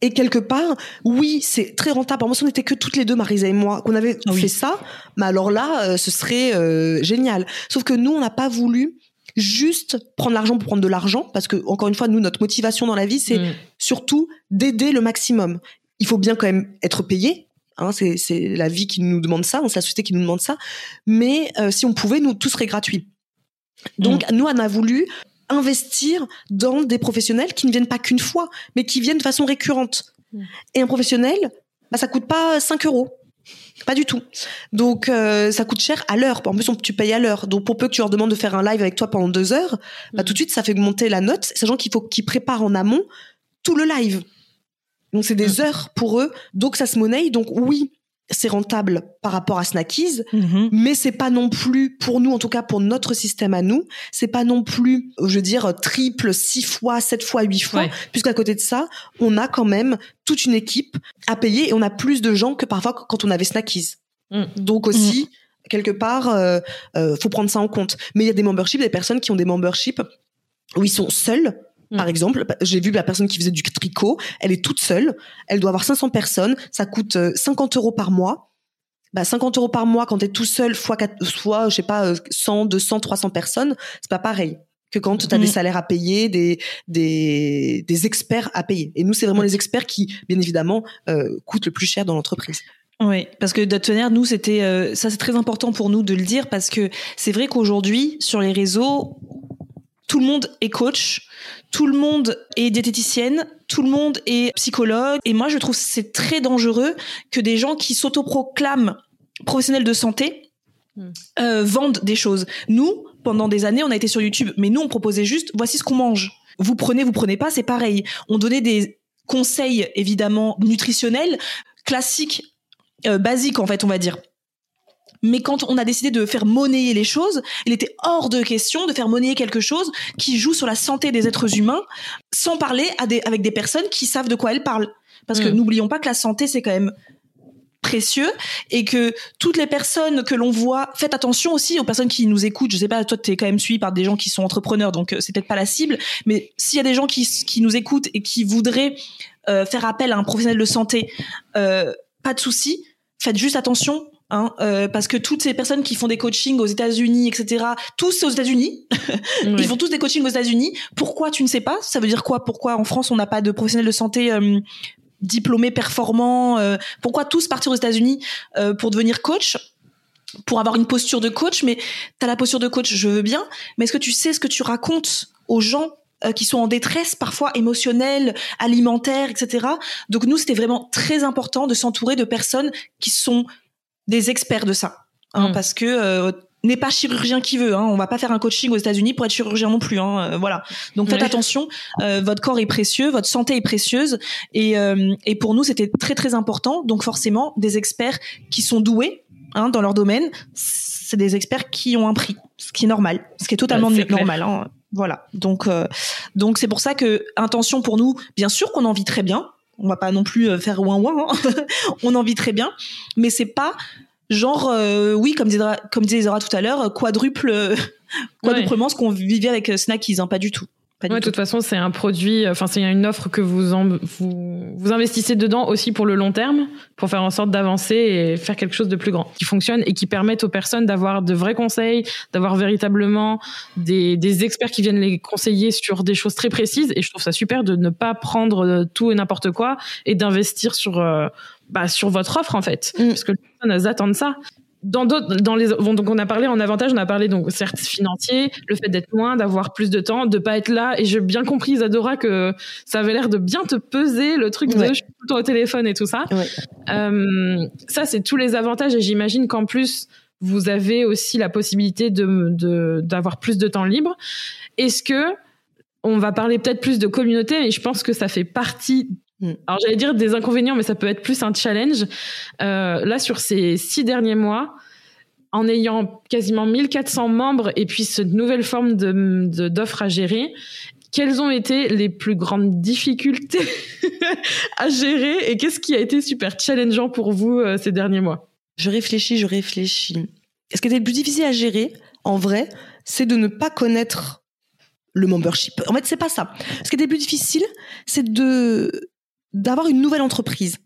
[SPEAKER 2] Et quelque part, oui, c'est très rentable. Moi, si on n'était que toutes les deux, Marisa et moi, qu'on avait fait ça, mais alors là, euh, ce serait euh, génial. Sauf que nous, on n'a pas voulu juste prendre l'argent pour prendre de l'argent, parce que encore une fois, nous, notre motivation dans la vie, c'est mm. surtout d'aider le maximum. Il faut bien quand même être payé. Hein, c'est la vie qui nous demande ça, c'est la société qui nous demande ça. Mais euh, si on pouvait, nous, tout serait gratuit. Donc, mm. nous, on a voulu investir dans des professionnels qui ne viennent pas qu'une fois, mais qui viennent de façon récurrente. Mm. Et un professionnel, bah, ça coûte pas 5 euros. Pas du tout. Donc euh, ça coûte cher à l'heure. En plus, tu payes à l'heure. Donc pour peu que tu leur demandes de faire un live avec toi pendant deux heures, bah, mm. tout de suite ça fait monter la note. Sachant qu'il faut qu'ils préparent en amont tout le live. Donc c'est des mm. heures pour eux. Donc ça se monnaie. Donc oui, c'est rentable par rapport à Snackies, mm-hmm. mais c'est pas non plus pour nous, en tout cas pour notre système à nous, c'est pas non plus, je veux dire, triple, six fois, sept fois, huit fois, puisqu'à côté de ça, on a quand même toute une équipe à payer et on a plus de gens que parfois quand on avait Snackies. Mm. Donc aussi, mm. quelque part, euh, euh, faut prendre ça en compte. Mais il y a des memberships, des personnes qui ont des memberships où ils sont seuls Mm. Par exemple, j'ai vu la personne qui faisait du tricot, elle est toute seule, elle doit avoir 500 personnes, ça coûte 50 euh, euros par mois. Bah, 50 euros par mois quand tu es tout seul, fois, je sais pas, 100, 200, 300 personnes, c'est pas pareil que quand tu as des mm. salaires à payer, des, des, des experts à payer. Et nous, c'est vraiment les experts qui, bien évidemment, euh, coûtent le plus cher dans l'entreprise.
[SPEAKER 3] Oui, parce que d'être nous, c'était euh, ça, c'est très important pour nous de le dire parce que c'est vrai qu'aujourd'hui, sur les réseaux, tout le monde est coach, tout le monde est diététicienne, tout le monde est psychologue. Et moi, je trouve c'est très dangereux que des gens qui s'autoproclament professionnels de santé hmm. euh, vendent des choses. Nous, pendant des années, on a été sur YouTube, mais nous, on proposait juste, voici ce qu'on mange. Vous prenez, vous prenez pas, c'est pareil. On donnait des conseils, évidemment, nutritionnels, classiques, euh, basiques, en fait, on va dire. Mais quand on a décidé de faire monnayer les choses, il était hors de question de faire monnayer quelque chose qui joue sur la santé des êtres humains sans parler avec des personnes qui savent de quoi elles parlent. Parce que mm. n'oublions pas que la santé, c'est quand même précieux et que toutes les personnes que l'on voit, faites attention aussi aux personnes qui nous écoutent. Je sais pas, toi, tu es quand même suivi par des gens qui sont entrepreneurs, donc euh, c'est peut-être pas la cible, mais s'il y a des gens qui, nous écoutent et qui voudraient euh, faire appel à un professionnel de santé, euh, pas de souci. Faites juste attention Hein, euh, parce que toutes ces personnes qui font des coachings aux États-Unis, etc., tous aux États-Unis, ils font tous des coachings aux États-Unis. Pourquoi tu ne sais pas? Ça veut dire quoi? Pourquoi en France on n'a pas de professionnels de santé euh, diplômés, performants euh, Pourquoi tous partir aux États-Unis pour devenir coach? Pour avoir une posture de coach, mais tu as la posture de coach, je veux bien, mais est-ce que tu sais ce que tu racontes aux gens qui sont en détresse parfois émotionnelle, alimentaire, etc. Donc nous, c'était vraiment très important de s'entourer de personnes qui sont des experts de ça, hein, mm. parce que euh, n'est pas chirurgien qui veut. Hein. On va pas faire un coaching aux États-Unis pour être chirurgien non plus. Hein. Euh, voilà. Donc faites attention. Euh, votre corps est précieux, votre santé est précieuse, et, et pour nous c'était très très important. Donc forcément des experts qui sont doués hein, dans leur domaine, c'est des experts qui ont un prix, ce qui est normal, ce qui est totalement normal. Hein. Voilà. Donc donc c'est pour ça que intention pour nous, bien sûr qu'on en vit très bien on va pas non plus euh, faire ouin ouin, hein. on en vit très bien, mais c'est pas genre euh, oui comme disait comme disait Zora tout à l'heure quadruple quadruplement ce qu'on vivait avec euh, Snackies, hein, pas du tout.
[SPEAKER 1] De toute façon, c'est un produit, enfin, c'est une offre que vous, vous, vous investissez dedans aussi pour le long terme, pour faire en sorte d'avancer et faire quelque chose de plus grand, qui fonctionne et qui permette aux personnes d'avoir de vrais conseils, d'avoir véritablement des, des experts qui viennent les conseiller sur des choses très précises. Et je trouve ça super de ne pas prendre tout et n'importe quoi et d'investir sur, euh, bah, sur votre offre, en fait. Mm. Parce que les personnes, elles attendent ça dans d'autres, dans les, donc on a parlé en avantage, on a parlé donc certes financier, le fait d'être moins, d'avoir plus de temps, de pas être là. Et j'ai bien compris, Isadora, que ça avait l'air de bien te peser le truc de je suis tout le temps au téléphone et tout ça. Euh, ça, c'est tous les avantages. Et j'imagine qu'en plus, vous avez aussi la possibilité de d'avoir plus de temps libre. Est-ce que on va parler peut-être plus de communauté, mais je pense que ça fait partie. Alors j'allais dire des inconvénients, mais ça peut être plus un challenge. Euh, là, sur ces six derniers mois, en ayant quasiment 1400 membres et puis cette nouvelle forme de d'offres à gérer, quelles ont été les plus grandes difficultés à gérer et qu'est-ce qui a été super challengeant pour vous euh, ces derniers mois?
[SPEAKER 2] Je réfléchis, je réfléchis. Ce qui était le plus difficile à gérer, en vrai, c'est de ne pas connaître le membership. En fait, c'est pas ça. Ce qui était le plus difficile, c'est de d'avoir une nouvelle entreprise.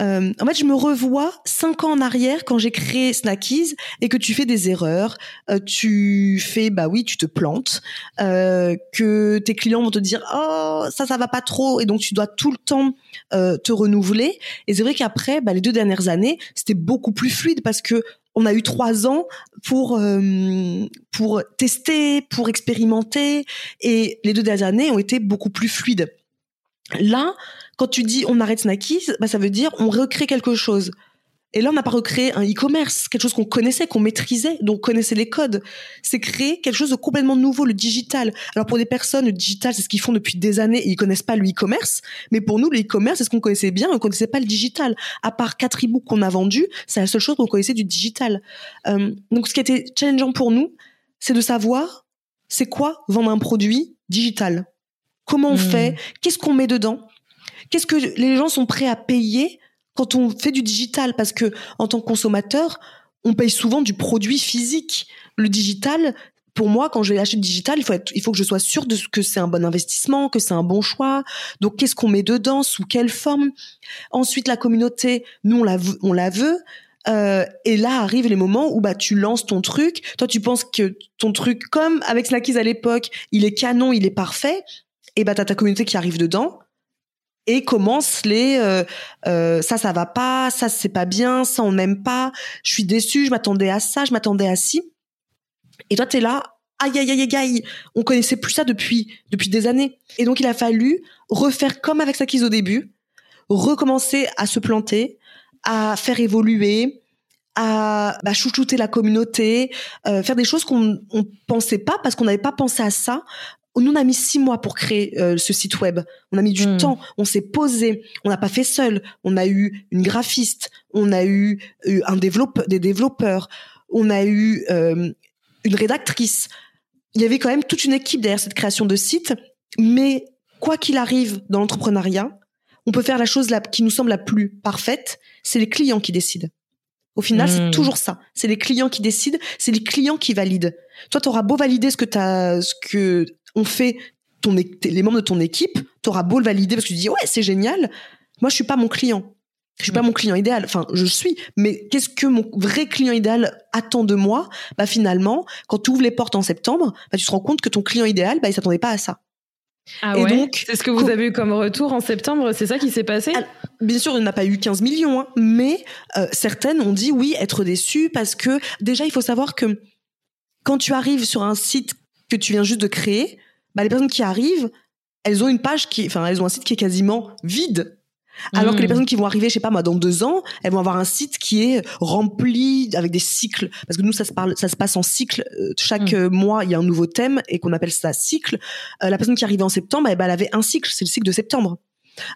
[SPEAKER 2] Euh, en fait, je me revois cinq ans en arrière quand j'ai créé Snackies et que tu fais des erreurs, euh, tu fais bah oui, tu te plantes, euh, que tes clients vont te dire oh ça ça va pas trop et donc tu dois tout le temps euh, te renouveler. Et c'est vrai qu'après, bah, les deux dernières années, c'était beaucoup plus fluide parce que on a eu trois ans pour euh, pour tester, pour expérimenter et les deux dernières années ont été beaucoup plus fluides. Là, quand tu dis on arrête Snackies, bah, ça veut dire on recrée quelque chose. Et là, on n'a pas recréé un e-commerce, quelque chose qu'on connaissait, qu'on maîtrisait, donc on connaissait les codes. C'est créer quelque chose de complètement nouveau, le digital. Alors pour des personnes, le digital, c'est ce qu'ils font depuis des années et ils connaissent pas le e-commerce. Mais pour nous, le e-commerce, c'est ce qu'on connaissait bien, on connaissait pas le digital. À part quatre e-books qu'on a vendus, c'est la seule chose qu'on connaissait du digital. Euh, donc ce qui était challengeant pour nous, c'est de savoir c'est quoi vendre un produit digital. Comment on hmm. fait? Qu'est-ce qu'on met dedans? Qu'est-ce que les gens sont prêts à payer quand on fait du digital? Parce que en tant que consommateur, on paye souvent du produit physique. Le digital, pour moi, quand je vais acheter digital, il faut il faut que je sois sûr de que c'est un bon investissement, que c'est un bon choix. Donc, qu'est-ce qu'on met dedans, sous quelle forme? Ensuite, la communauté, nous on la on la veut. Euh, et là arrivent les moments où bah tu lances ton truc. Toi, tu penses que ton truc, comme avec Snackies à l'époque, il est canon, il est parfait. Et bah t'as ta communauté qui arrive dedans et commence les euh, euh, ça ça va pas ça c'est pas bien ça on n'aime pas je suis déçue je m'attendais à ça je m'attendais à ci. Et toi t'es là aïe aïe aïe aïe on connaissait plus ça depuis depuis des années. Et donc il a fallu refaire comme avec Sakis au début recommencer à se planter à faire évoluer à bah, chouchouter la communauté, euh, faire des choses qu'on on pensait pas parce qu'on n'avait pas pensé à ça nous on a mis six mois pour créer euh, ce site web. On a mis du hmm. temps. On s'est posé. On n'a pas fait seul. On a eu une graphiste. On a eu, un développeur, des développeurs. On a eu euh, une rédactrice. Il y avait quand même toute une équipe derrière cette création de site. Mais quoi qu'il arrive dans l'entrepreneuriat, on peut faire la chose qui nous semble la plus parfaite. C'est les clients qui décident. Au final, c'est hmm. toujours ça. C'est les clients qui décident, c'est les clients qui valident. Toi, tu auras beau valider ce que as, ce que on fait ton, les membres de ton équipe, t'auras beau le valider parce que tu dis ouais c'est génial. Moi je suis pas mon client. Je suis pas mm. mon client idéal. Enfin, je suis. Mais qu'est-ce que mon vrai client idéal attend de moi? Bah finalement, quand tu ouvres les portes en septembre, bah, tu te rends compte que ton client idéal, bah il s'attendait pas à ça.
[SPEAKER 1] Ah et donc, c'est ce que vous avez eu comme retour en septembre, c'est ça qui s'est passé?
[SPEAKER 2] Bien sûr, il n'a pas eu 15 millions, hein, mais euh, certaines ont dit oui, être déçues parce que déjà, il faut savoir que quand tu arrives sur un site que tu viens juste de créer, bah, les personnes qui arrivent, elles ont une page qui, enfin, elles ont un site qui est quasiment vide. Alors que les hmm. personnes qui vont arriver, je sais pas moi, dans deux ans, elles vont avoir un site qui est rempli avec des cycles. Parce que nous, ça se parle, ça se passe en cycle. Euh, chaque hmm. euh, mois, il y a un nouveau thème et qu'on appelle ça cycle. Euh, la personne qui arrive en septembre, eh ben, elle avait un cycle, c'est le cycle de septembre.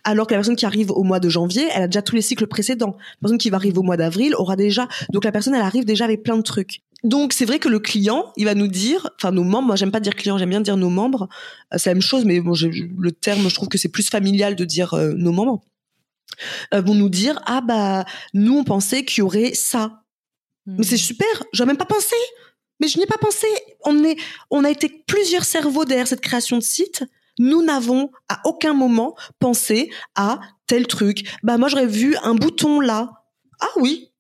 [SPEAKER 2] Alors que la personne qui arrive au mois de janvier, elle a déjà tous les cycles précédents. La personne qui va arriver au mois d'avril aura déjà. Donc la personne, elle arrive déjà avec plein de trucs. Donc c'est vrai que le client, il va nous dire, enfin nos membres, moi j'aime pas dire client, j'aime bien dire nos membres. Euh, c'est la même chose, mais bon, le terme, je trouve que c'est plus familial de dire euh, nos membres. Euh, vont nous dire ah bah nous on pensait qu'il y aurait ça. Mais c'est hmm. super, j'aurais même pas pensé. Mais je n'y ai pas pensé. On est, on a été plusieurs cerveaux derrière cette création de site nous n'avons à aucun moment pensé à tel truc. Bah moi j'aurais vu un bouton là. Ah oui,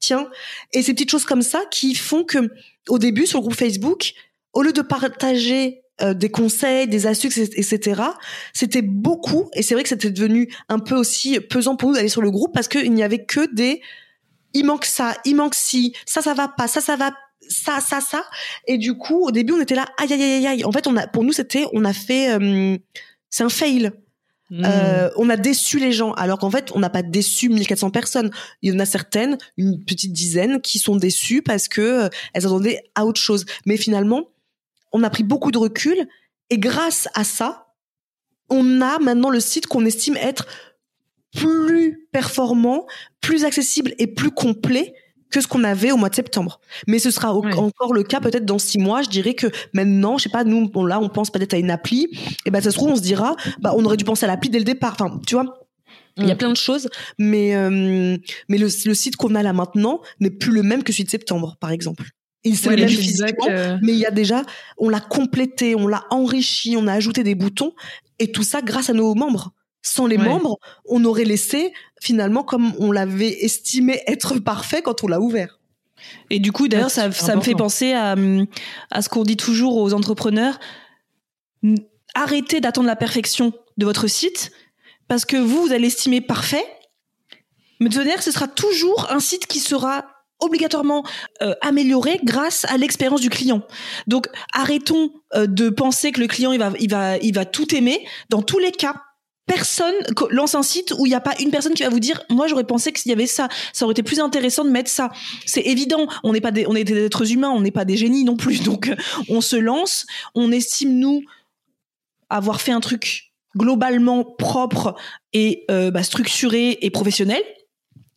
[SPEAKER 2] Et ces petites choses comme ça qui font que au début sur le groupe Facebook, au lieu de partager euh, des conseils, des astuces, etc. C'était beaucoup, et c'est vrai que c'était devenu un peu aussi pesant pour nous d'aller sur le groupe parce qu'il n'y avait que des il manque ça, il manque ci, ça ça va pas, ça ça va ça ça ça et du coup au début on était là aïe aïe aïe aïe en fait on a pour nous c'était on a fait euh, c'est un fail hmm. euh, on a déçu les gens alors qu'en fait on n'a pas déçu 1400 personnes il y en a certaines une petite dizaine qui sont déçues parce que euh, elles attendaient à autre chose mais finalement on a pris beaucoup de recul et grâce à ça on a maintenant le site qu'on estime être plus performant, plus accessible et plus complet que ce qu'on avait au mois de septembre. Mais ce sera encore le cas peut-être dans six mois. Je dirais que maintenant, je sais pas, nous, là, on pense peut-être à une appli. Et ben, ça se trouve, on se dira, bah, on aurait dû penser à l'appli dès le départ. Enfin, tu vois. Il y a mm. plein de choses, mais euh, mais le, site qu'on a là maintenant n'est plus le même que celui de septembre, par exemple. Il s'est même physiquement, mais il y a déjà, on l'a complété, on l'a enrichi, on a ajouté des boutons, et tout ça grâce à nos membres. Sans les membres, on aurait laissé finalement comme on l'avait estimé être parfait quand on l'a ouvert.
[SPEAKER 3] Et du coup, d'ailleurs, ça, ça me fait penser à, à ce qu'on dit toujours aux entrepreneurs. Arrêtez d'attendre la perfection de votre site parce que vous, vous allez estimer parfait. Mais de ce sera toujours un site qui sera obligatoirement euh, amélioré grâce à l'expérience du client. Donc arrêtons euh, de penser que le client il va il va il va tout aimer. Dans tous les cas, personne lance un site où il n'y a pas une personne qui va vous dire moi j'aurais pensé que s'il y avait ça. Ça aurait été plus intéressant de mettre ça. C'est évident. On n'est pas des on est des êtres humains. On n'est pas des génies non plus. Donc on se lance. On estime nous avoir fait un truc globalement propre et euh, bah, structuré et professionnel.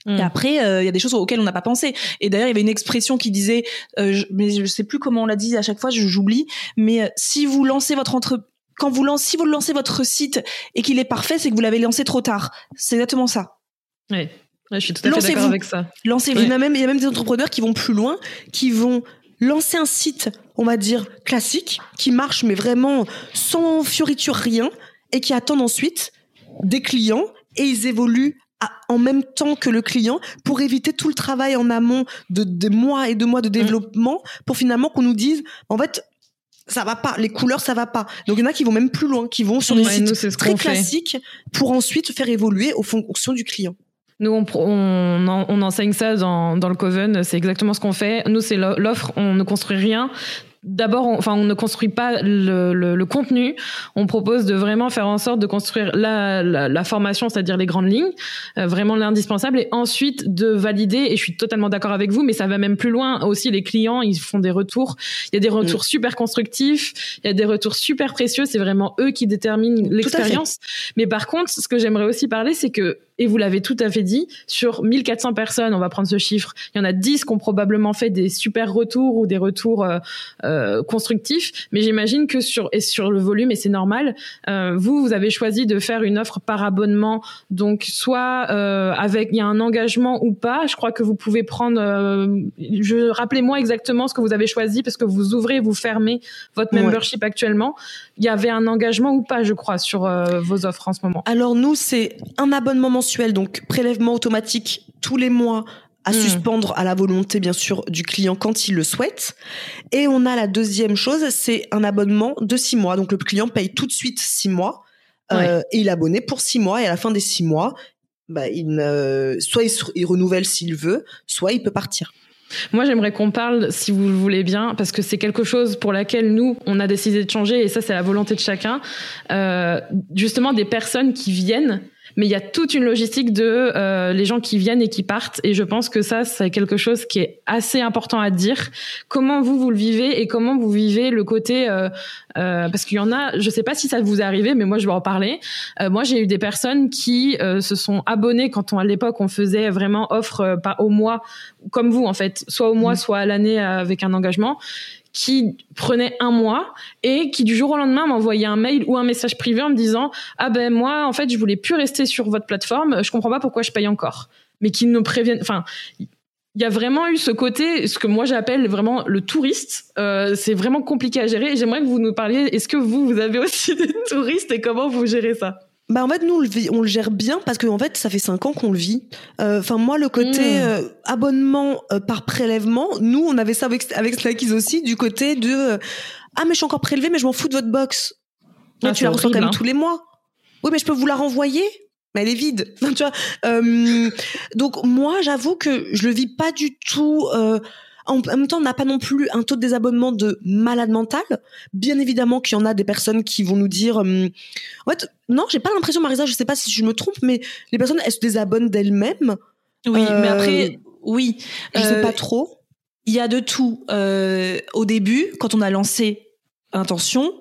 [SPEAKER 3] Et mm. après, euh, il y a des choses auxquelles on n'a pas pensé. Et d'ailleurs, il y avait une expression qui disait, euh, je, mais je sais plus comment on l'a dit à chaque fois, j'oublie. Mais si vous lancez votre entre quand vous lancez, si vous lancez votre site et qu'il est parfait, c'est que vous l'avez lancé trop tard. C'est exactement ça.
[SPEAKER 1] Oui. je suis tout à fait d'accord avec ça.
[SPEAKER 2] Lancez-vous. Il, y a même, il y a même des entrepreneurs qui vont plus loin, qui vont lancer un site, on va dire, classique, qui marche, mais vraiment sans fioriture, rien, et qui attendent ensuite des clients, et ils évoluent en même temps que le client pour éviter tout le travail en amont de des mois et de mois de développement pour finalement qu'on nous dise en fait ça va pas, les couleurs ça va pas. Donc il y en a qui vont même plus loin, qui vont sur des sites très classiques pour ensuite faire évoluer aux fonctions du client.
[SPEAKER 1] Nous, on, on, on, enseigne ça dans, dans le Coven, c'est exactement ce qu'on fait. Nous, c'est l'offre, on ne construit rien d'abord, on, enfin, on ne construit pas le, le, le, contenu. On propose de vraiment faire en sorte de construire la, la, la formation, c'est-à-dire les grandes lignes, euh, vraiment l'indispensable, et ensuite de valider. Et je suis totalement d'accord avec vous, mais ça va même plus loin. Aussi, les clients, ils font des retours. Il y a des retours mm. super constructifs. Il y a des retours super précieux. C'est vraiment eux qui déterminent l'expérience. Mais par contre, ce que j'aimerais aussi parler, c'est que et vous l'avez tout à fait dit, sur 1400 personnes, on va prendre ce chiffre, il y en a 10 qui ont probablement fait des super retours ou des retours euh, euh, constructifs. Mais j'imagine que sur, et sur le volume, et c'est normal, euh, vous, vous avez choisi de faire une offre par abonnement. Donc, soit euh, avec, il y a un engagement ou pas. Je crois que vous pouvez prendre, euh, je, rappelez-moi exactement ce que vous avez choisi parce que vous ouvrez, vous fermez votre membership actuellement. Il y avait un engagement ou pas, je crois, sur vos offres en ce moment?
[SPEAKER 2] Alors, nous, c'est un abonnement mensuel donc prélèvement automatique tous les mois à hmm. suspendre à la volonté bien sûr du client quand il le souhaite. Et on a la deuxième chose, c'est un abonnement de six mois. Donc le client paye tout de suite six mois euh, et il est abonné pour six mois et à la fin des six mois, bah, il, soit il, renouvelle s'il veut, soit il peut partir.
[SPEAKER 1] Moi, j'aimerais qu'on parle, si vous le voulez bien, parce que c'est quelque chose pour laquelle nous, on a décidé de changer, et ça, c'est la volonté de chacun. Euh, justement, des personnes qui viennent mais il y a toute une logistique de euh, les gens qui viennent et qui partent. Et je pense que ça c'est quelque chose qui est assez important à dire. Comment vous vous le vivez et comment vous vivez le côté euh, euh, parce qu'il y en a je sais pas si ça vous est arrivé mais moi je vais en parler. Euh, moi j'ai eu des personnes qui euh, se sont abonnées quand on à l'époque on faisait vraiment offre pas au mois comme vous en fait soit au mois mmh. soit à l'année avec un engagement qui prenait un mois et qui du jour au lendemain m'envoyait un mail ou un message privé en me disant ah ben moi en fait je voulais plus rester sur votre plateforme je comprends pas pourquoi je paye encore mais qui nous préviennent enfin il y a vraiment eu ce côté, ce que moi j'appelle vraiment le touriste. Euh, c'est vraiment compliqué à gérer. J'aimerais que vous nous parliez. Est-ce que vous, vous avez aussi des touristes et comment vous gérez ça?
[SPEAKER 2] Bah en fait nous on le, gère bien parce que en fait ça fait cinq ans qu'on le vit. Euh, enfin moi le côté hmm. euh, abonnement euh, par prélèvement, nous on avait ça avec avec Snackies aussi du côté de ah mais je suis encore prélevé mais je m'en fous de votre box. Ah, tu la reçois quand même hein. tous les mois. Oui mais je peux vous la renvoyer? mais elle est vide. tu vois. Euh, donc moi, j'avoue que je le vis pas du tout. Euh, en même temps, on n'a pas non plus un taux de désabonnement de malade mental. Bien évidemment qu'il y en a des personnes qui vont nous dire, euh, en fait, non, j'ai pas l'impression, Marisa, je sais pas si je me trompe, mais les personnes, elles se désabonnent d'elles-mêmes.
[SPEAKER 3] Oui, mais après, oui,
[SPEAKER 2] je sais pas trop.
[SPEAKER 3] Il y a de tout. au début, quand on a lancé Intention,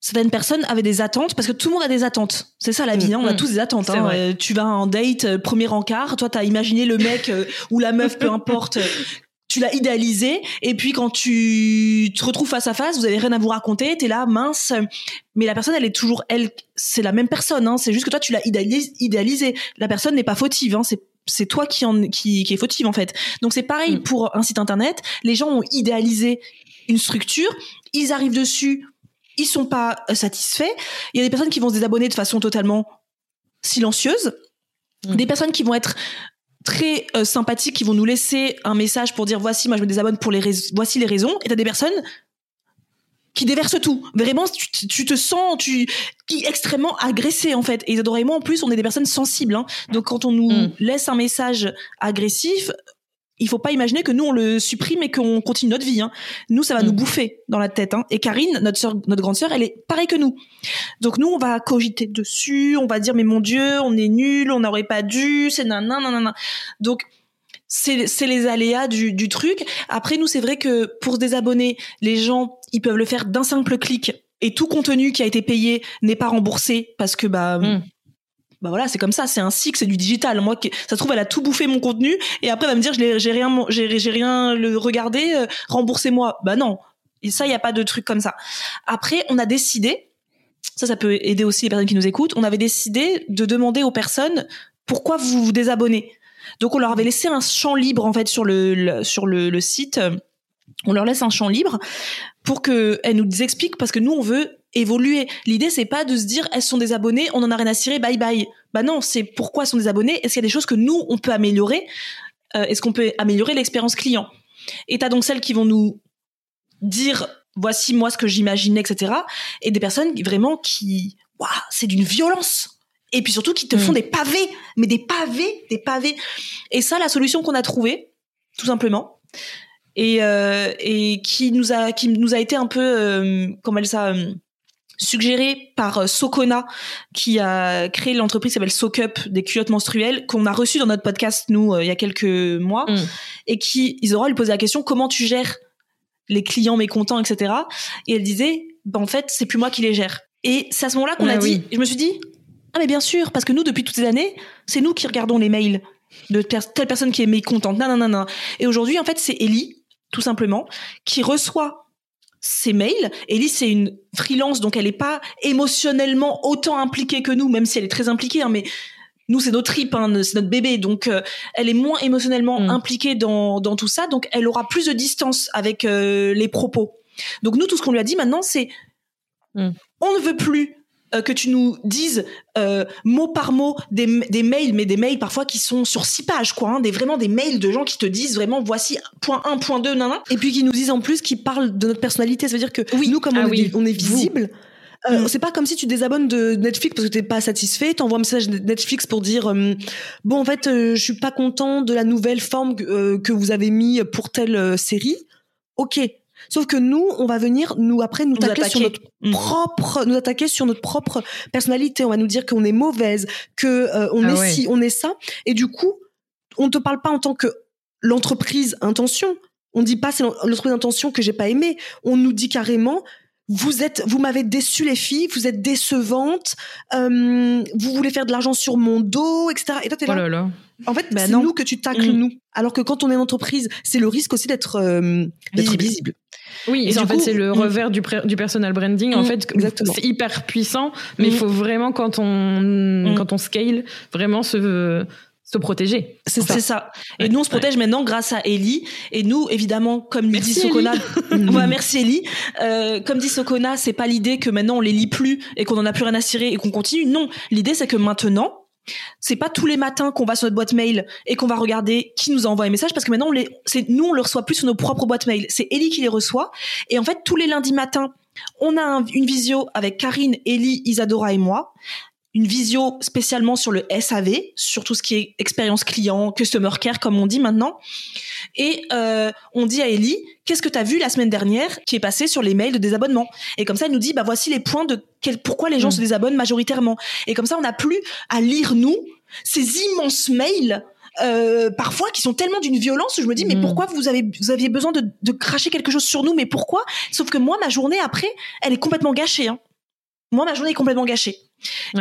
[SPEAKER 3] certaines personnes avaient des attentes parce que tout le monde a des attentes. C'est ça la vie, mm, hein, on a mm. tous des attentes. Hein. Euh, tu vas en date, euh, premier encart, toi t'as imaginé le mec euh, ou la meuf, peu importe. Tu l'as idéalisé et puis quand tu te retrouves face à face, vous avez rien à vous raconter, t'es là mince, mais la personne elle est toujours elle, c'est la même personne, hein, c'est juste que toi tu l'as idéalisé. La personne n'est pas fautive, hein, c'est c'est toi qui en qui, qui est fautive en fait. Donc c'est pareil mm. pour un site internet, les gens ont idéalisé une structure, ils arrivent dessus, ils sont pas euh, satisfaits. Il y a des personnes qui vont se désabonner de façon totalement silencieuse. Mmh. Des personnes qui vont être très euh, sympathiques, qui vont nous laisser un message pour dire voici, moi je me désabonne pour les voici les raisons. Et t'as des personnes qui déversent tout. Vraiment, tu, te sens tu qui extrêmement agressé en fait. Et Isadora et moi en plus, on est des personnes sensibles. Hein. Donc quand on nous mmh. laisse un message agressif, il faut pas imaginer que nous on le supprime et qu'on continue notre vie. Hein. Nous, ça va nous mm. bouffer dans la tête. Hein. Et Karine, notre grande sœur, elle est pareille que nous. Donc nous, on va cogiter dessus, on va dire mais mon Dieu, on est nul, on n'aurait pas dû, c'est nan nan Donc c'est les aléas du, du truc. Après nous, c'est vrai que pour se désabonner, les gens ils peuvent le faire d'un simple clic et tout contenu qui a été payé n'est pas remboursé parce que bah mm bah voilà, c'est comme ça, c'est un cycle, c'est du digital. Moi, ça se trouve, elle a tout bouffé mon contenu et après elle va me dire, j'ai rien, j'ai rien le regardé, euh, remboursez-moi. Bah non, et ça, il y a pas de truc comme ça. Après, on a décidé, ça, ça peut aider aussi les personnes qui nous écoutent. On avait décidé de demander aux personnes pourquoi vous vous désabonnez? Donc, on leur avait laissé un champ libre en fait sur le, sur le, le site. On leur laisse un champ libre pour que elles nous expliquent parce que nous on veut évoluer. L'idée, c'est pas de se dire, elles sont des abonnés, on en a rien à cirer, bye bye. Bah non, c'est pourquoi elles sont des abonnés. Est-ce qu'il y a des choses que nous, on peut améliorer euh, Est-ce qu'on peut améliorer l'expérience client? Et t'as donc celles qui vont nous dire, voici moi ce que j'imaginais, etc. Et des personnes vraiment qui, waouh, c'est d'une violence. Et puis surtout qui te font mm. des pavés, mais des pavés, des pavés. Et ça, la solution qu'on a trouvée, tout simplement, et, euh, et qui nous a qui nous a été un peu euh, comment elle ça euh, suggéré par euh, Socona, qui a créé l'entreprise qui s'appelle Socup des culottes menstruelles, qu'on a reçu dans notre podcast, nous, euh, il y a quelques mois, mm. et qui, Isora lui posait la question, comment tu gères les clients mécontents, etc. Et elle disait, bah, en fait, c'est plus moi qui les gère. Et c'est à ce moment-là qu'on a dit, je me suis dit, ah mais bien sûr, parce que nous, depuis toutes ces années, c'est nous qui regardons les mails de telle personne qui est mécontente, non, non, non, non. Et aujourd'hui, en fait, c'est Ellie, tout simplement, qui reçoit ses mails. Ellie, c'est une freelance, donc elle n'est pas émotionnellement autant impliquée que nous, même si elle est très impliquée. Hein, mais nous, c'est notre trip, hein, c'est notre bébé, donc euh, elle est moins émotionnellement mm. impliquée dans, dans tout ça, donc elle aura plus de distance avec euh, les propos. Donc nous, tout ce qu'on lui a dit maintenant, c'est mm. on ne veut plus euh, que tu nous dises euh, mot par mot des, des, mails, mais des mails parfois qui sont sur six pages, quoi, hein, des vraiment des mails de gens qui te disent vraiment voici point 1, point 2, nan,
[SPEAKER 2] et puis qui nous disent en plus qui parlent de notre personnalité. Ça veut dire que oui. nous, comme ah on, est, on, est, visible. Euh, mm. C'est pas comme si tu désabonnes de Netflix parce que t'es pas satisfait. T'envoies un message Netflix pour dire euh, bon en fait euh, je suis pas content de la nouvelle forme que, que vous avez mis pour telle série. Ok, Sauf que nous, on va venir nous après nous, attaquer, sur notre mm. propre, nous attaquer sur notre propre personnalité. On va nous dire qu'on est mauvaise, que euh, on ah est ci, on est ça. Et du coup, on te parle pas en tant que l'entreprise intention. On dit pas c'est l'entreprise intention que j'ai pas aimé. On nous dit carrément vous êtes, vous m'avez déçu les filles, vous êtes décevantes, euh, vous voulez faire de l'argent sur mon dos, etc. Et toi t'es là. Oh là, là. En fait, bah c'est nous que tu tacles mm. nous. Alors que quand on est une entreprise, c'est le risque aussi d'être euh, visible.
[SPEAKER 1] Oui, et en fait, c'est le mm. revers du, du personal branding. En mm, fait, c'est hyper puissant, mais il faut vraiment quand on quand on scale, vraiment se se protéger.
[SPEAKER 3] C'est ça. ça. Et nous, on se protège maintenant grâce à Ellie. Et nous, évidemment, comme dit Sokona, ouais, merci Ellie. Euh, comme dit Sokona, c'est pas l'idée que maintenant on les lit plus et qu'on en a plus rien à cirer et qu'on continue. Non, l'idée c'est que maintenant, c'est pas tous les matins qu'on va sur notre boîte mail et qu'on va regarder qui nous envoie un message parce que maintenant c'est nous on le reçoit plus sur nos propres boîtes mail. C'est Ellie qui les reçoit et en fait tous les lundis matins on a une visio avec Karine, Ellie, Isadora et moi une visio spécialement sur le SAV, sur tout ce qui est expérience client, customer care comme on dit maintenant. Et euh, on dit à Ellie, qu'est-ce que tu as vu la semaine dernière qui est passé sur les mails de désabonnement? Et comme ça, elle nous dit, bah voici les points de quel, pourquoi les gens mm. se désabonnent majoritairement. Et comme ça, on n'a plus à lire nous ces immenses mails. Euh, parfois qui sont tellement d'une violence je me dis mais mm. pourquoi vous avez vous aviez besoin de, de cracher quelque chose sur nous? Mais pourquoi? Sauf que moi ma journée après elle est complètement gâchée hein. Moi ma journée est complètement gâchée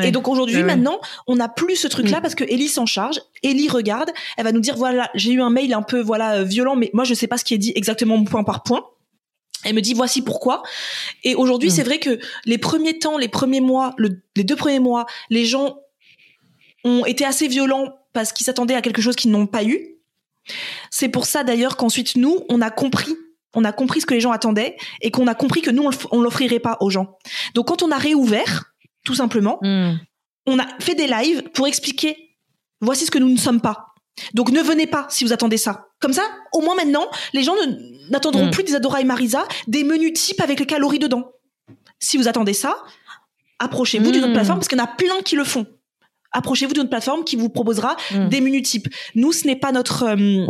[SPEAKER 3] et donc aujourd'hui, maintenant, on n'a plus ce truc-là mm. parce que Ellie s'en charge. Ellie regarde, elle va nous dire voilà, j'ai eu un mail un peu voilà euh, violent, mais moi je sais pas ce qui est dit exactement point par point. Elle me dit voici pourquoi. Et aujourd'hui, mm. c'est vrai que les premiers temps, les premiers mois, les deux premiers mois, les gens ont été assez violents parce qu'ils s'attendaient à quelque chose qu'ils n'ont pas eu. C'est pour ça d'ailleurs qu'ensuite nous, on a compris on a compris ce que les gens attendaient et qu'on a compris que nous on l'offrirait pas aux gens. Donc quand on a réouvert, tout simplement. Hmm. On a fait des lives pour expliquer voici ce que nous ne sommes pas. Donc ne venez pas si vous attendez ça. Comme ça, au moins maintenant, les gens n'attendront hmm. plus des Adora et Marisa, des menus types avec les calories dedans. Si vous attendez ça, approchez-vous d'une autre hmm. plateforme parce qu'il y en a plein qui le font. Approchez-vous d'une autre plateforme qui vous proposera des menus types. Nous, ce n'est pas notre euh,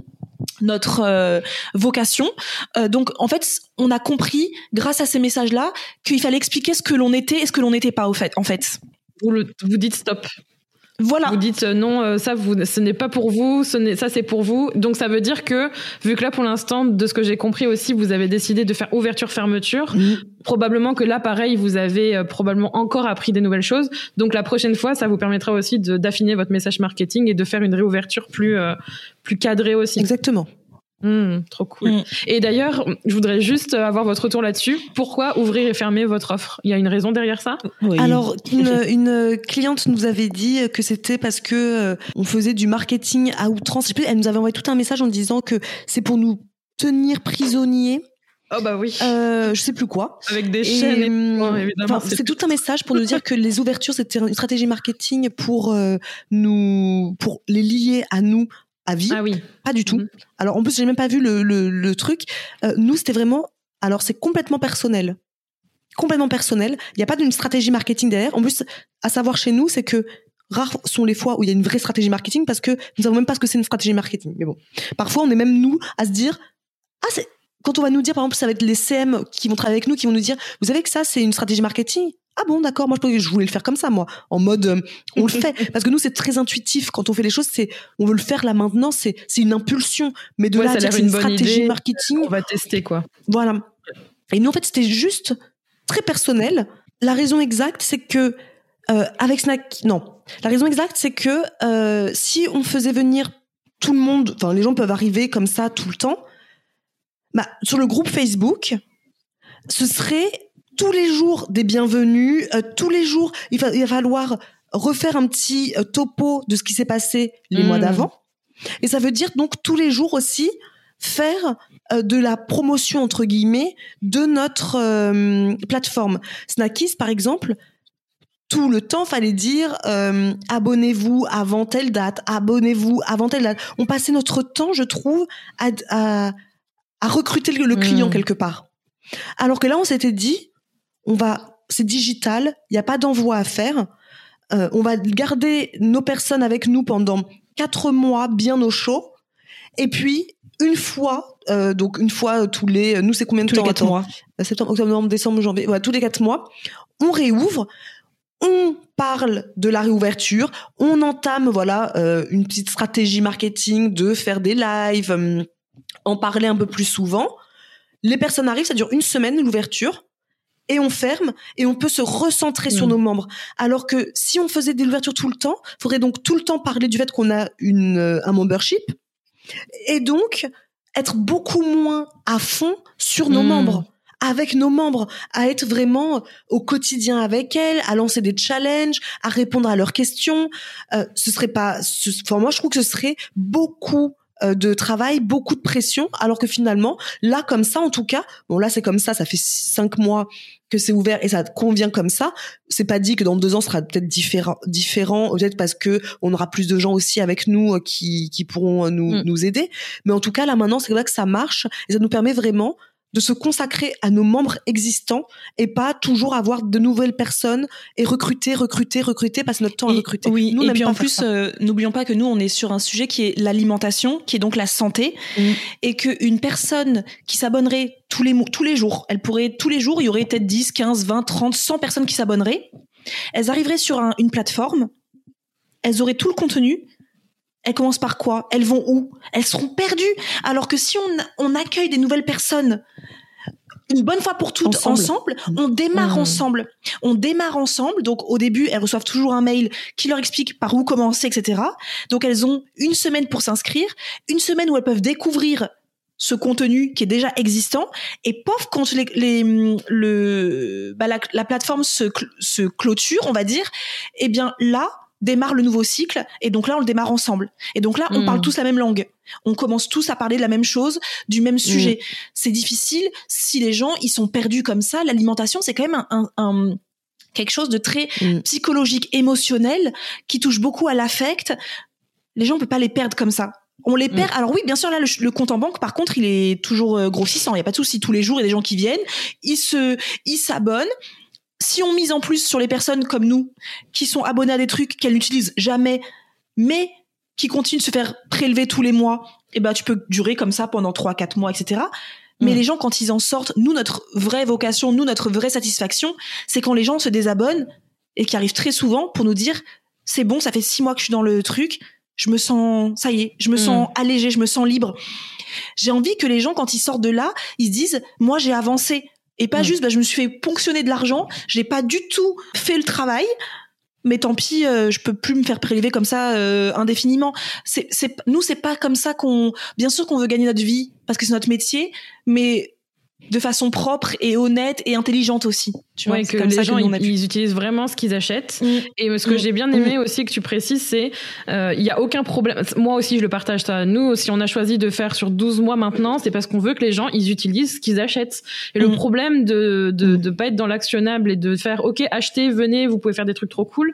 [SPEAKER 3] notre euh, vocation. Euh, donc en fait, on a compris grâce à ces messages-là qu'il fallait expliquer ce que l'on était et ce que l'on n'était pas au fait. En fait.
[SPEAKER 1] Vous, vous dites stop.
[SPEAKER 3] Voilà.
[SPEAKER 1] Vous dites euh, non, euh, ça, vous, ce n'est pas pour vous, ce ça, c'est pour vous. Donc, ça veut dire que, vu que là, pour l'instant, de ce que j'ai compris aussi, vous avez décidé de faire ouverture-fermeture. Probablement que là, pareil, vous avez euh, probablement encore appris des nouvelles choses. Donc, la prochaine fois, ça vous permettra aussi d'affiner votre message marketing et de faire une réouverture plus, plus cadrée aussi.
[SPEAKER 2] Exactement.
[SPEAKER 1] Mmh, trop cool. Mmh. Et d'ailleurs, je voudrais juste avoir votre retour là-dessus. Pourquoi ouvrir et fermer votre offre? Il y a une raison derrière ça?
[SPEAKER 2] Alors, une, cliente nous avait dit que c'était parce que euh, on faisait du marketing à outrance. Elle nous avait envoyé tout un message en disant que c'est pour nous tenir prisonniers.
[SPEAKER 1] Oh bah oui.
[SPEAKER 2] Euh, je sais plus quoi.
[SPEAKER 1] Avec des chaînes.
[SPEAKER 2] Hum, évidemment. C'est tout un message pour nous dire que les ouvertures c'était une stratégie marketing pour euh, nous, pour les lier à nous à vie.
[SPEAKER 1] Ah oui.
[SPEAKER 2] Pas du tout. Mhm. Alors en plus, j'ai même pas vu le, le, truc. Euh, nous, c'était vraiment. Alors c'est complètement personnel. Complètement personnel. Il n'y a pas d'une stratégie marketing derrière. En plus, à savoir chez nous, c'est que rares sont les fois où il y a une vraie stratégie marketing parce que nous savons même pas ce que c'est une stratégie marketing. Mais bon, parfois on est même nous à se dire ah c'est quand on va nous dire par exemple ça va être les CM qui vont travailler avec nous qui vont nous dire vous savez que ça c'est une stratégie marketing? Ah bon d'accord moi je voulais le faire comme ça moi en mode euh, on le fait. Parce que nous c'est très intuitif. Quand on fait les choses c'est on veut le faire là maintenant c'est c'est une impulsion. Mais de là à c'est une, stratégie marketing
[SPEAKER 1] on va tester quoi.
[SPEAKER 2] voilà. Et nous en fait c'était juste très personnel. La raison exacte c'est que euh, avec Snack non. La raison exacte c'est que euh, si on faisait venir tout le monde enfin les gens peuvent arriver comme ça tout le temps bah sur le groupe Facebook ce serait tous les jours des bienvenus, euh, tous les jours, il va, il va, falloir refaire un petit euh, topo de ce qui s'est passé les mois mmh. d'avant. Et ça veut dire donc tous les jours aussi faire euh, de la promotion entre guillemets de notre plateforme. Snackies par exemple, tout le temps fallait dire abonnez-vous avant telle date, abonnez-vous avant telle date. On passait notre temps, je trouve, à, à, recruter le, client mmh. quelque part. Alors que là, on s'était dit, on va, c'est digital, il n'y a pas d'envoi à faire. Euh, on va garder nos personnes avec nous pendant quatre mois bien au chaud. Et puis, une fois, euh, donc une fois tous les, nous c'est combien de
[SPEAKER 3] tous
[SPEAKER 2] temps
[SPEAKER 3] les quatre mois
[SPEAKER 2] euh, Septembre, octobre, novembre, décembre, janvier. Ouais, tous les quatre mois, on réouvre. On parle de la réouverture, on entame voilà une petite stratégie marketing de faire des lives, en parler un peu plus souvent. Les personnes arrivent, ça dure une semaine l'ouverture et on ferme et on peut se recentrer sur mm. nos membres. Alors que si on faisait des ouvertures tout le temps, il faudrait donc tout le temps parler du fait qu'on a une, euh, un membership et donc être beaucoup moins à fond sur nos mm. membres avec nos membres, à être vraiment au quotidien avec elles, à lancer des challenges, à répondre à leurs questions. Euh, ce serait pas, ce, moi je trouve que ce serait beaucoup de travail, beaucoup de pression, alors que finalement, là comme ça, en tout cas, bon là c'est comme ça, ça fait cinq mois que c'est ouvert et ça convient comme ça. C'est pas dit que dans deux ans ce sera peut-être différent, différent, peut-être parce que on aura plus de gens aussi avec nous euh, qui, qui pourront euh, nous, mm. nous aider. Mais en tout cas, là maintenant, c'est vrai que ça marche et ça nous permet vraiment de se consacrer à nos membres existants et pas toujours avoir de nouvelles personnes et recruter, recruter, recruter, passer notre temps à recruter.
[SPEAKER 3] Oui, nous, et puis en plus, euh, n'oublions pas que nous, on est sur un sujet qui est l'alimentation, qui est donc la santé, mm. et qu'une personne qui s'abonnerait tous les, tous les jours, elle pourrait, tous les jours, il y aurait peut-être 10, 15, 20, 30, 100 personnes qui s'abonneraient. Elles arriveraient sur une plateforme, elles auraient tout le contenu, elles commencent par quoi? Elles vont où? Elles seront perdues? Alors que si on, on accueille des nouvelles personnes une bonne fois pour toutes ensemble, on démarre mmh. ensemble. On démarre ensemble. Donc au début, elles reçoivent toujours un mail qui leur explique par où commencer, etc. Donc elles ont une semaine pour s'inscrire, une semaine où elles peuvent découvrir ce contenu qui est déjà existant et pof quand les, les le bah, la, la, plateforme se, se clôture on va dire eh bien là démarre le nouveau cycle et donc là on le démarre ensemble et donc là on parle hmm. tous la même langue on commence tous à parler de la même chose du même sujet hmm. c'est difficile si les gens ils sont perdus comme ça l'alimentation c'est quand même un, un, quelque chose de très hmm. psychologique émotionnel qui touche beaucoup à l'affect les gens on peut pas les perdre comme ça on les perd. Alors oui, bien sûr, là, le, compte en banque, par contre, il est toujours euh, grossissant. Il n'y a pas de souci. Tous les jours, il y a des gens qui viennent, ils se, ils s'abonnent si on mise en plus sur les personnes comme nous, qui sont abonnées à des trucs qu'elles n'utilisent jamais, mais qui continuent de se faire prélever tous les mois, eh ben tu peux durer comme ça pendant 3 4 mois etc. Mais mm. les gens quand ils en sortent, nous notre vraie vocation, nous notre vraie satisfaction, c'est quand les gens se désabonnent et qui arrivent très souvent pour nous dire c'est bon, ça fait six mois que je suis dans le truc, je me sens ça y est, je me sens mm. allégé, je me sens libre. J'ai envie que les gens quand ils sortent de là, ils se disent moi j'ai avancé, et pas mm. juste, bah, je me suis fait ponctionner de l'argent, j'ai pas du tout fait le travail, mais tant pis, euh, je peux plus me faire prélever comme ça euh, indéfiniment. C'est, c'est, nous, c'est pas comme ça qu'on. Bien sûr qu'on veut gagner notre vie parce que c'est notre métier, mais de façon propre et honnête et intelligente aussi.
[SPEAKER 1] Tu vois, que les gens ils, utilisent vraiment ce qu'ils achètent. Mm. Et ce que mm. j'ai bien aimé mm. aussi que tu précises, c'est euh, il y a aucun problème. Moi aussi, je le partage ça. Nous, si on a choisi de faire sur 12 mois maintenant, c'est parce qu'on veut que les gens ils utilisent ce qu'ils achètent. Et le problème de de de pas être dans l'actionnable et de faire OK, achetez, venez, vous pouvez faire des trucs trop cool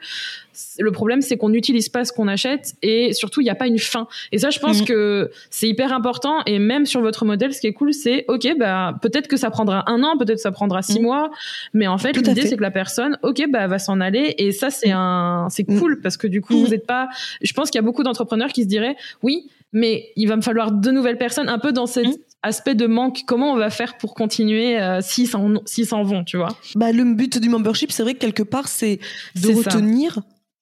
[SPEAKER 1] le problème, c'est qu'on n'utilise pas ce qu'on achète et surtout, il n'y a pas une fin. Et ça, je pense mm. que c'est hyper important. Et même sur votre modèle, ce qui est cool, c'est OK, bah peut-être que ça prendra un an, peut-être que ça prendra six mm. mois, mais en fait, l'idée c'est que la personne, OK, bah va s'en aller. Et ça, c'est mm. un, c'est cool parce que du coup, vous n'êtes pas. Je pense qu'il y a beaucoup d'entrepreneurs qui se diraient, oui, mais il va me falloir de nouvelles personnes, un peu dans cet aspect de manque. Comment on va faire pour continuer euh, s'ils s'en vont, tu vois?
[SPEAKER 2] Bah le but du membership, c'est vrai que quelque part, c'est de retenir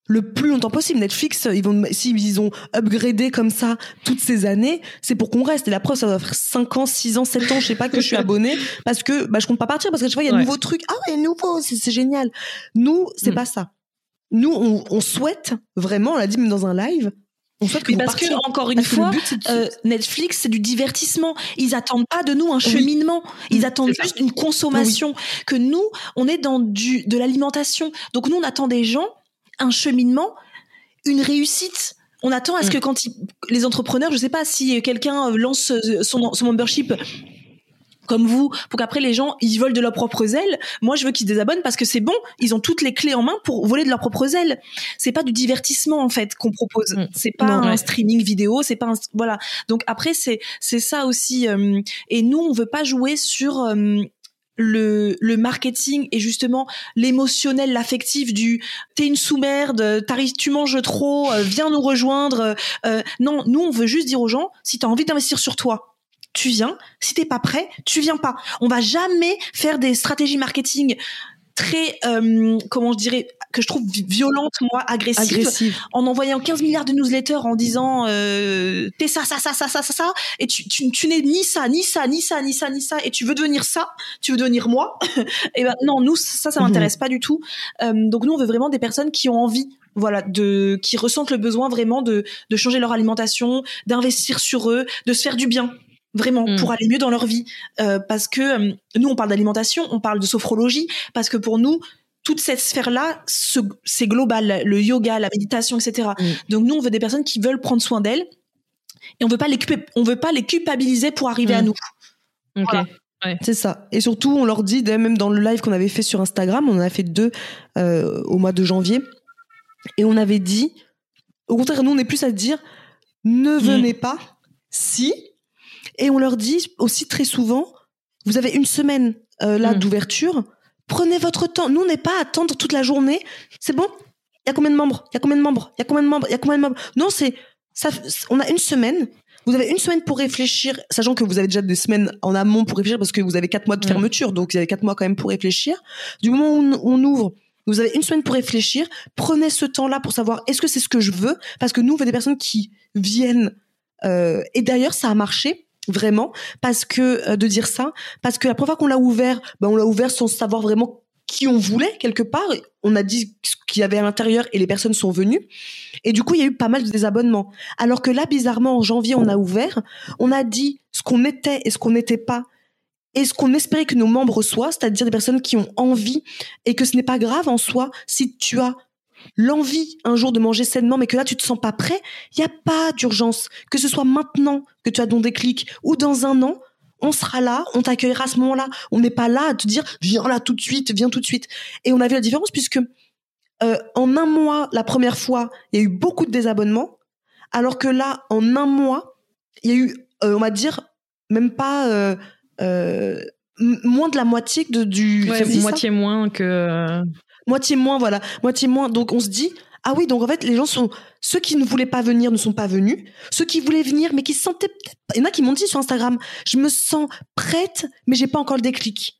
[SPEAKER 2] le plus longtemps possible. Netflix, ils vont, s'ils ils ont upgradé comme ça toutes ces années, c'est pour qu'on reste. Et la preuve, ça doit faire 5 ans, 6 ans, 7 ans, je sais pas que je suis abonnée parce que, bah, je compte pas partir parce que je vois, il y a de nouveaux trucs. Ah ouais, nouveau, c'est génial. Nous, c'est mm. pas ça. Nous, on, on souhaite vraiment, on l'a dit même dans un live, on souhaite
[SPEAKER 3] mais parce que encore une fois, euh, Netflix c'est du divertissement. Ils attendent pas de nous un cheminement. Ils mm. attendent juste une consommation. Que nous, on est dans du de l'alimentation. Donc nous, on attend des gens un cheminement, une réussite. On attend à ce mm. que quand les entrepreneurs, je sais pas si quelqu'un lance son, son membership comme vous, pour qu'après les gens ils volent de leurs propres ailes. Moi, je veux qu'ils se désabonnent parce que c'est bon, ils ont toutes les clés en main pour voler de leurs propres ailes. C'est pas du divertissement en fait qu'on propose. Mm. C'est pas un streaming vidéo, c'est pas un voilà. Donc après c'est c'est ça aussi. Euh, et nous, on veut pas jouer sur euh, le, marketing et justement l'émotionnel, l'affectif du t'es une sous-merde, tu manges trop, euh, viens nous rejoindre. Euh, non, nous on veut juste dire aux gens si t'as envie d'investir sur toi, tu viens. Si t'es pas prêt, tu viens pas. On va jamais faire des stratégies marketing très euh, comment je dirais que je trouve violente moi agressive, en envoyant 15 milliards de newsletters en disant euh, t'es ça ça ça ça ça ça ça et tu tu, tu n'es ni ça ni ça ni ça ni ça ni ça et tu veux devenir ça tu veux devenir moi et ben non nous ça ça m'intéresse pas du tout. Euh, donc nous on veut vraiment des personnes qui ont envie voilà de qui ressentent le besoin vraiment de de changer leur alimentation d'investir sur eux de se faire du bien vraiment mm. pour aller mieux dans leur vie. Euh, parce que euh, nous on parle d'alimentation on parle de sophrologie parce que pour nous toute cette sphère là c'est global. Le yoga la méditation etc mm. donc nous on veut des personnes qui veulent prendre soin d'elles. Et on veut pas les on veut pas les culpabiliser pour arriver à mm. nous.
[SPEAKER 2] C'est ça. Et surtout, on leur dit, même dans le live qu'on avait fait sur Instagram, on en a fait deux euh, au mois de janvier, et on avait dit, au contraire, nous, on est plus à dire, ne venez pas si et on leur dit aussi très souvent, Vous avez une semaine euh, là mm. d'ouverture. Prenez votre temps. Nous, on n'est pas à attendre toute la journée. C'est bon? Il y a combien de membres? Il y a combien de membres? Il y a combien de membres? Il y a combien de membres? Non, c'est ça. On a une semaine. Vous avez une semaine pour réfléchir, sachant que vous avez déjà des semaines en amont pour réfléchir parce que vous avez quatre mois de mm. fermeture, donc vous avez quatre mois quand même pour réfléchir. Du moment où on ouvre, vous avez une semaine pour réfléchir. Prenez ce temps-là pour savoir est-ce que c'est ce que je veux, parce que nous, on veut des personnes qui viennent. Euh, et d'ailleurs, ça a marché vraiment parce que euh, de dire ça, parce que la première fois qu'on l'a ouvert, ben on l'a ouvert sans savoir vraiment qui on voulait quelque part. On a dit ce qu'il y avait à l'intérieur et les personnes sont venues. Et du coup, il y a eu pas mal de désabonnements. Alors que là, bizarrement, en janvier, on a ouvert, on a dit ce qu'on était et ce qu'on n'était pas. Et ce qu'on espérait que nos membres soient, c'est-à-dire des personnes qui ont envie et que ce n'est pas grave en soi si tu as l'envie un jour de manger sainement, mais que là tu te sens pas prêt, il n'y a pas d'urgence. Que ce soit maintenant que tu as ton déclic ou dans un an, on sera là, on t'accueillera à ce moment-là. On n'est pas là à te dire viens là tout de suite, viens tout de suite. Et on a vu la différence puisque euh, en un mois, la première fois, il y a eu beaucoup de désabonnements, alors que là, en un mois, il y a eu, euh, on va dire, même pas euh, moins de la moitié de, du.
[SPEAKER 1] moitié moins que
[SPEAKER 2] moitié moins, voilà, moitié moins. Donc on se dit, ah oui, donc en fait, les gens sont ceux qui ne voulaient pas venir ne sont pas venus, ceux qui voulaient venir mais qui se sentaient peut-être. Il y en a qui m'ont dit sur Instagram, je me sens prête, mais j'ai pas encore le déclic.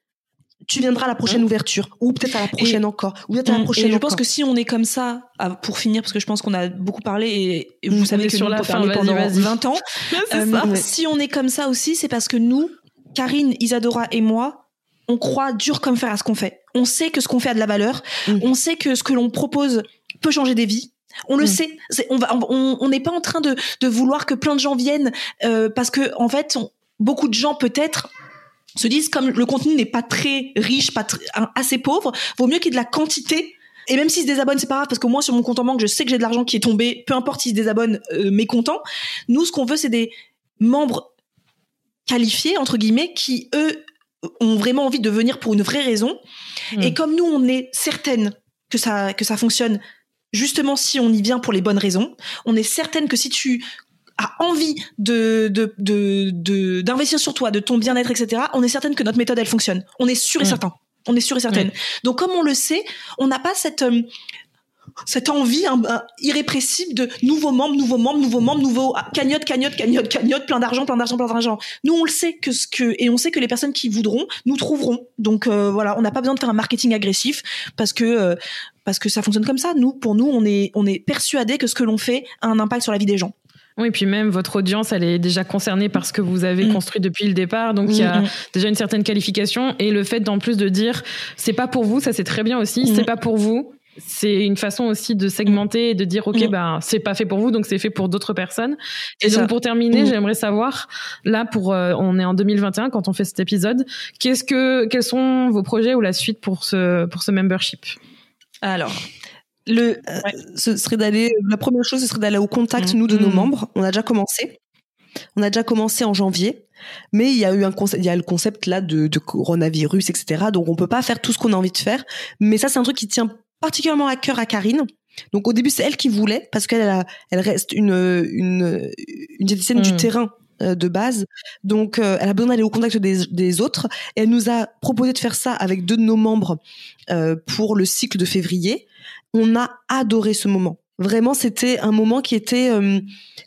[SPEAKER 2] Tu viendras à la prochaine hein ouverture, ou peut-être à la prochaine encore, ou peut-être à la prochaine.
[SPEAKER 3] Et je pense que si on est comme ça, pour finir, parce que je pense qu'on a beaucoup parlé et, vous savez que sur la fin, pendant 20 ans. Euh, si on est comme ça aussi, c'est parce que nous, Karine, Isadora et moi, on croit dur comme fer à ce qu'on fait. On sait que ce qu'on fait a de la valeur. Mm. On sait que ce que l'on propose peut changer des vies. On le mm. sait. on va, on n'est pas en train de, vouloir que plein de gens viennent euh, parce que en fait, beaucoup de gens peut-être se disent comme le contenu n'est pas très riche, pas assez pauvre, vaut mieux qu'il y ait de la quantité. Et même s'ils se désabonnent, c'est pas grave parce qu'au moins sur mon compte en banque, je sais que j'ai de l'argent qui est tombé. Peu importe s'ils se désabonnent, euh, mécontents. Nous, ce qu'on veut, c'est des membres qualifiés entre guillemets qui eux ont vraiment envie de venir pour une vraie raison. Et hmm. comme nous, on est certaine que ça, que ça fonctionne, justement si on y vient pour les bonnes raisons, on est certaine que si tu as envie de, de, d'investir sur toi, de ton bien-être, etc., on est certaine que notre méthode, elle fonctionne. On est sûr et hmm. certain. On est sûr et certaine. Donc, comme on le sait, on n'a pas cette, euh, cette envie irrépressible de nouveaux membres, nouveaux membres, nouveaux membres, nouveaux ah, cagnotte, cagnotte, cagnotte, cagnotte, plein d'argent, plein d'argent, plein d'argent. Nous, on le sait que ce que et on sait que les personnes qui voudront, nous trouveront. Donc euh, voilà, on n'a pas besoin de faire un marketing agressif parce que euh, parce que ça fonctionne comme ça. Nous, pour nous, on est on est persuadé que ce que l'on fait a un impact sur la vie des gens.
[SPEAKER 1] Oui, puis même votre audience, elle est déjà concernée par ce que vous avez mm. construit depuis le départ, donc il y a mm, mm. déjà une certaine qualification et le fait d'en plus de dire c'est pas pour vous, ça c'est très bien aussi, c'est pas pour vous, c'est une façon aussi de segmenter et de dire ok ben c'est pas fait pour vous donc c'est fait pour d'autres personnes. Et donc pour terminer j'aimerais savoir là pour euh, on est en 2021 quand on fait cet épisode qu'est-ce que quels sont vos projets ou la suite pour ce pour ce membership?
[SPEAKER 3] Alors
[SPEAKER 2] le euh, ce serait d'aller la première chose ce serait d'aller au contact nous de nos membres. On a déjà commencé. On a déjà commencé en janvier mais il y a eu un concept, il y a le concept là de, de coronavirus, etc. Donc on peut pas faire tout ce qu'on a envie de faire. Mais ça, c'est un truc qui tient particulièrement à cœur à Karine. Donc au début c'est elle qui voulait parce qu'elle elle reste une une une diététicienne du hmm. terrain euh, de base. Donc euh, elle a besoin d'aller au contact des, des, autres et elle nous a proposé de faire ça avec deux de nos membres euh, pour le cycle de février. On a adoré ce moment. Vraiment, c'était un moment qui était euh,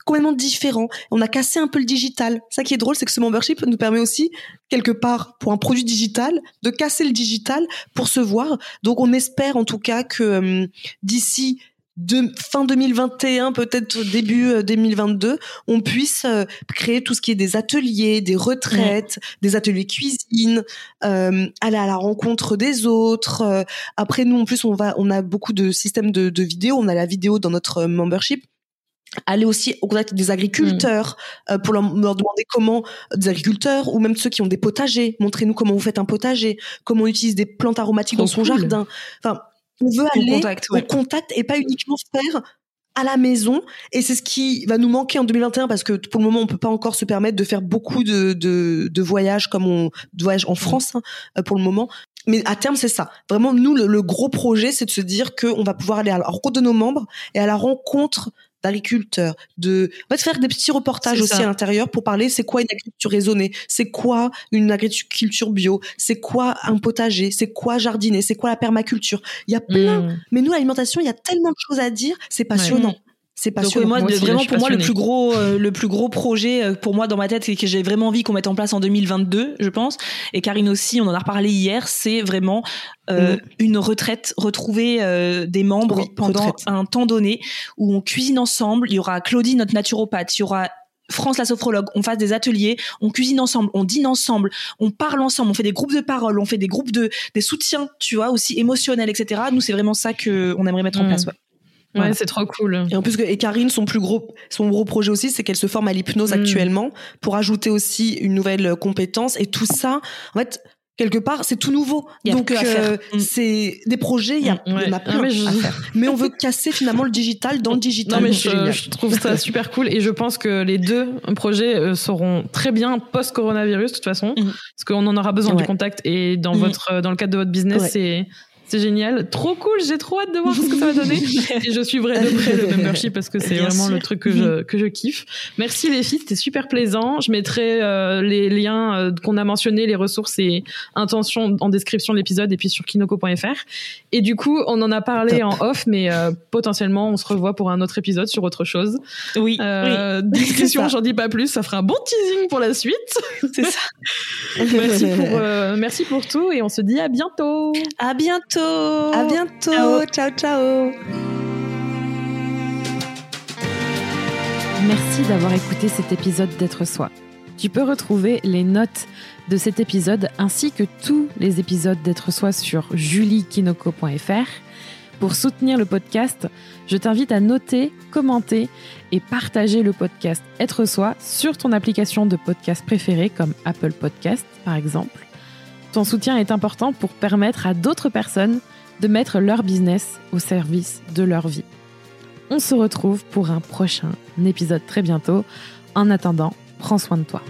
[SPEAKER 2] complètement différent. On a cassé un peu le digital. Ça qui est drôle, c'est que ce membership nous permet aussi, quelque part, pour un produit digital, de casser le digital pour se voir. Donc, on espère en tout cas que euh, d'ici de fin 2021, peut-être début 2022, euh, on puisse euh, créer tout ce qui est des ateliers, des retraites, des ateliers cuisine, euh, aller à la rencontre des autres. après, nous, en plus, on va, on a beaucoup de systèmes de, de vidéos. On a la vidéo dans notre membership aller aussi au contact des agriculteurs mm. pour leur, demander comment des agriculteurs ou même ceux qui ont des potagers montrez-nous comment vous faites un potager comment on utilise des plantes aromatiques dans son jardin enfin on veut aller au contact et pas uniquement faire à la maison. Et c'est ce qui va nous manquer en 2021 parce que pour le moment on peut pas encore se permettre de faire beaucoup de, de, voyages comme on de voyages en mm. France hein, euh, pour le moment. Mais à terme c'est ça. Vraiment nous le, gros projet c'est de se dire qu'on va pouvoir aller à la rencontre de nos membres et à la rencontre d'agriculteurs, de faire des petits reportages aussi à l'intérieur pour parler c'est quoi une agriculture raisonnée, c'est quoi une agriculture bio, c'est quoi un potager, c'est quoi jardiner, c'est quoi la permaculture. Il y a plein. Mmh. Mais nous l'alimentation, il y a tellement de choses à dire, c'est passionnant. C'est passionnant.
[SPEAKER 3] moi, vraiment pour moi le plus gros euh, le plus gros projet euh, pour moi dans ma tête c'est que j'ai vraiment envie qu'on mette en place en 2022, je pense. Et Karine aussi, on en a reparlé hier, c'est vraiment euh, mm. une retraite, retrouver des membres pendant un temps donné où on cuisine ensemble. Il y aura Claudie notre naturopathe, il y aura France la sophrologue, on fasse des ateliers, on cuisine ensemble, on dîne ensemble, on parle ensemble, on fait des groupes de parole, on fait des groupes de des soutiens, tu vois, aussi émotionnels, etc. Nous, c'est vraiment ça que on aimerait mettre en mm. place. Ouais.
[SPEAKER 1] Ouais, c'est trop cool.
[SPEAKER 2] Et en plus, et Karine, son plus gros, son gros projet aussi, c'est qu'elle se forme à l'hypnose mm. actuellement pour ajouter aussi une nouvelle compétence. Et tout ça, en fait, quelque part, c'est tout nouveau. Donc, euh, mm. c'est des projets, il y, a, mm, en a plein mais à faire. Mais on veut casser finalement le digital dans le digital.
[SPEAKER 1] Non, mais je, trouve ça super cool et je pense que les deux projets euh, seront très bien post-coronavirus, de toute façon, parce qu'on en aura besoin du contact et dans votre, dans le cadre de votre business, c'est c'est génial, trop cool. J'ai trop hâte de voir ce que ça va donner. Et je suivrai de près le membership parce que c'est vraiment le truc que je que je kiffe. Merci les filles, c'était super plaisant. Je mettrai euh, les liens euh, qu'on a mentionnés, les ressources et intentions en description de l'épisode et puis sur kinoko.fr. Et du coup, on en a parlé en off, mais euh, potentiellement on se revoit pour un autre épisode sur autre chose.
[SPEAKER 3] Oui. oui.
[SPEAKER 1] Discussion, j'en dis pas plus. Ça fera un bon teasing pour la suite.
[SPEAKER 3] C'est ça.
[SPEAKER 1] merci pour merci pour tout et on se dit à bientôt.
[SPEAKER 3] À bientôt.
[SPEAKER 2] À bientôt. Ciao, ciao.
[SPEAKER 1] Merci d'avoir écouté cet épisode d'être soi. Tu peux retrouver les notes de cet épisode ainsi que tous les épisodes d'être soi sur juliekinoko.fr. Pour soutenir le podcast, je t'invite à noter, commenter et partager le podcast Être soi sur ton application de podcast préférée comme Apple Podcast par exemple. Ton soutien est important pour permettre à d'autres personnes de mettre leur business au service de leur vie. On se retrouve pour un prochain épisode très bientôt. En attendant, prends soin de toi.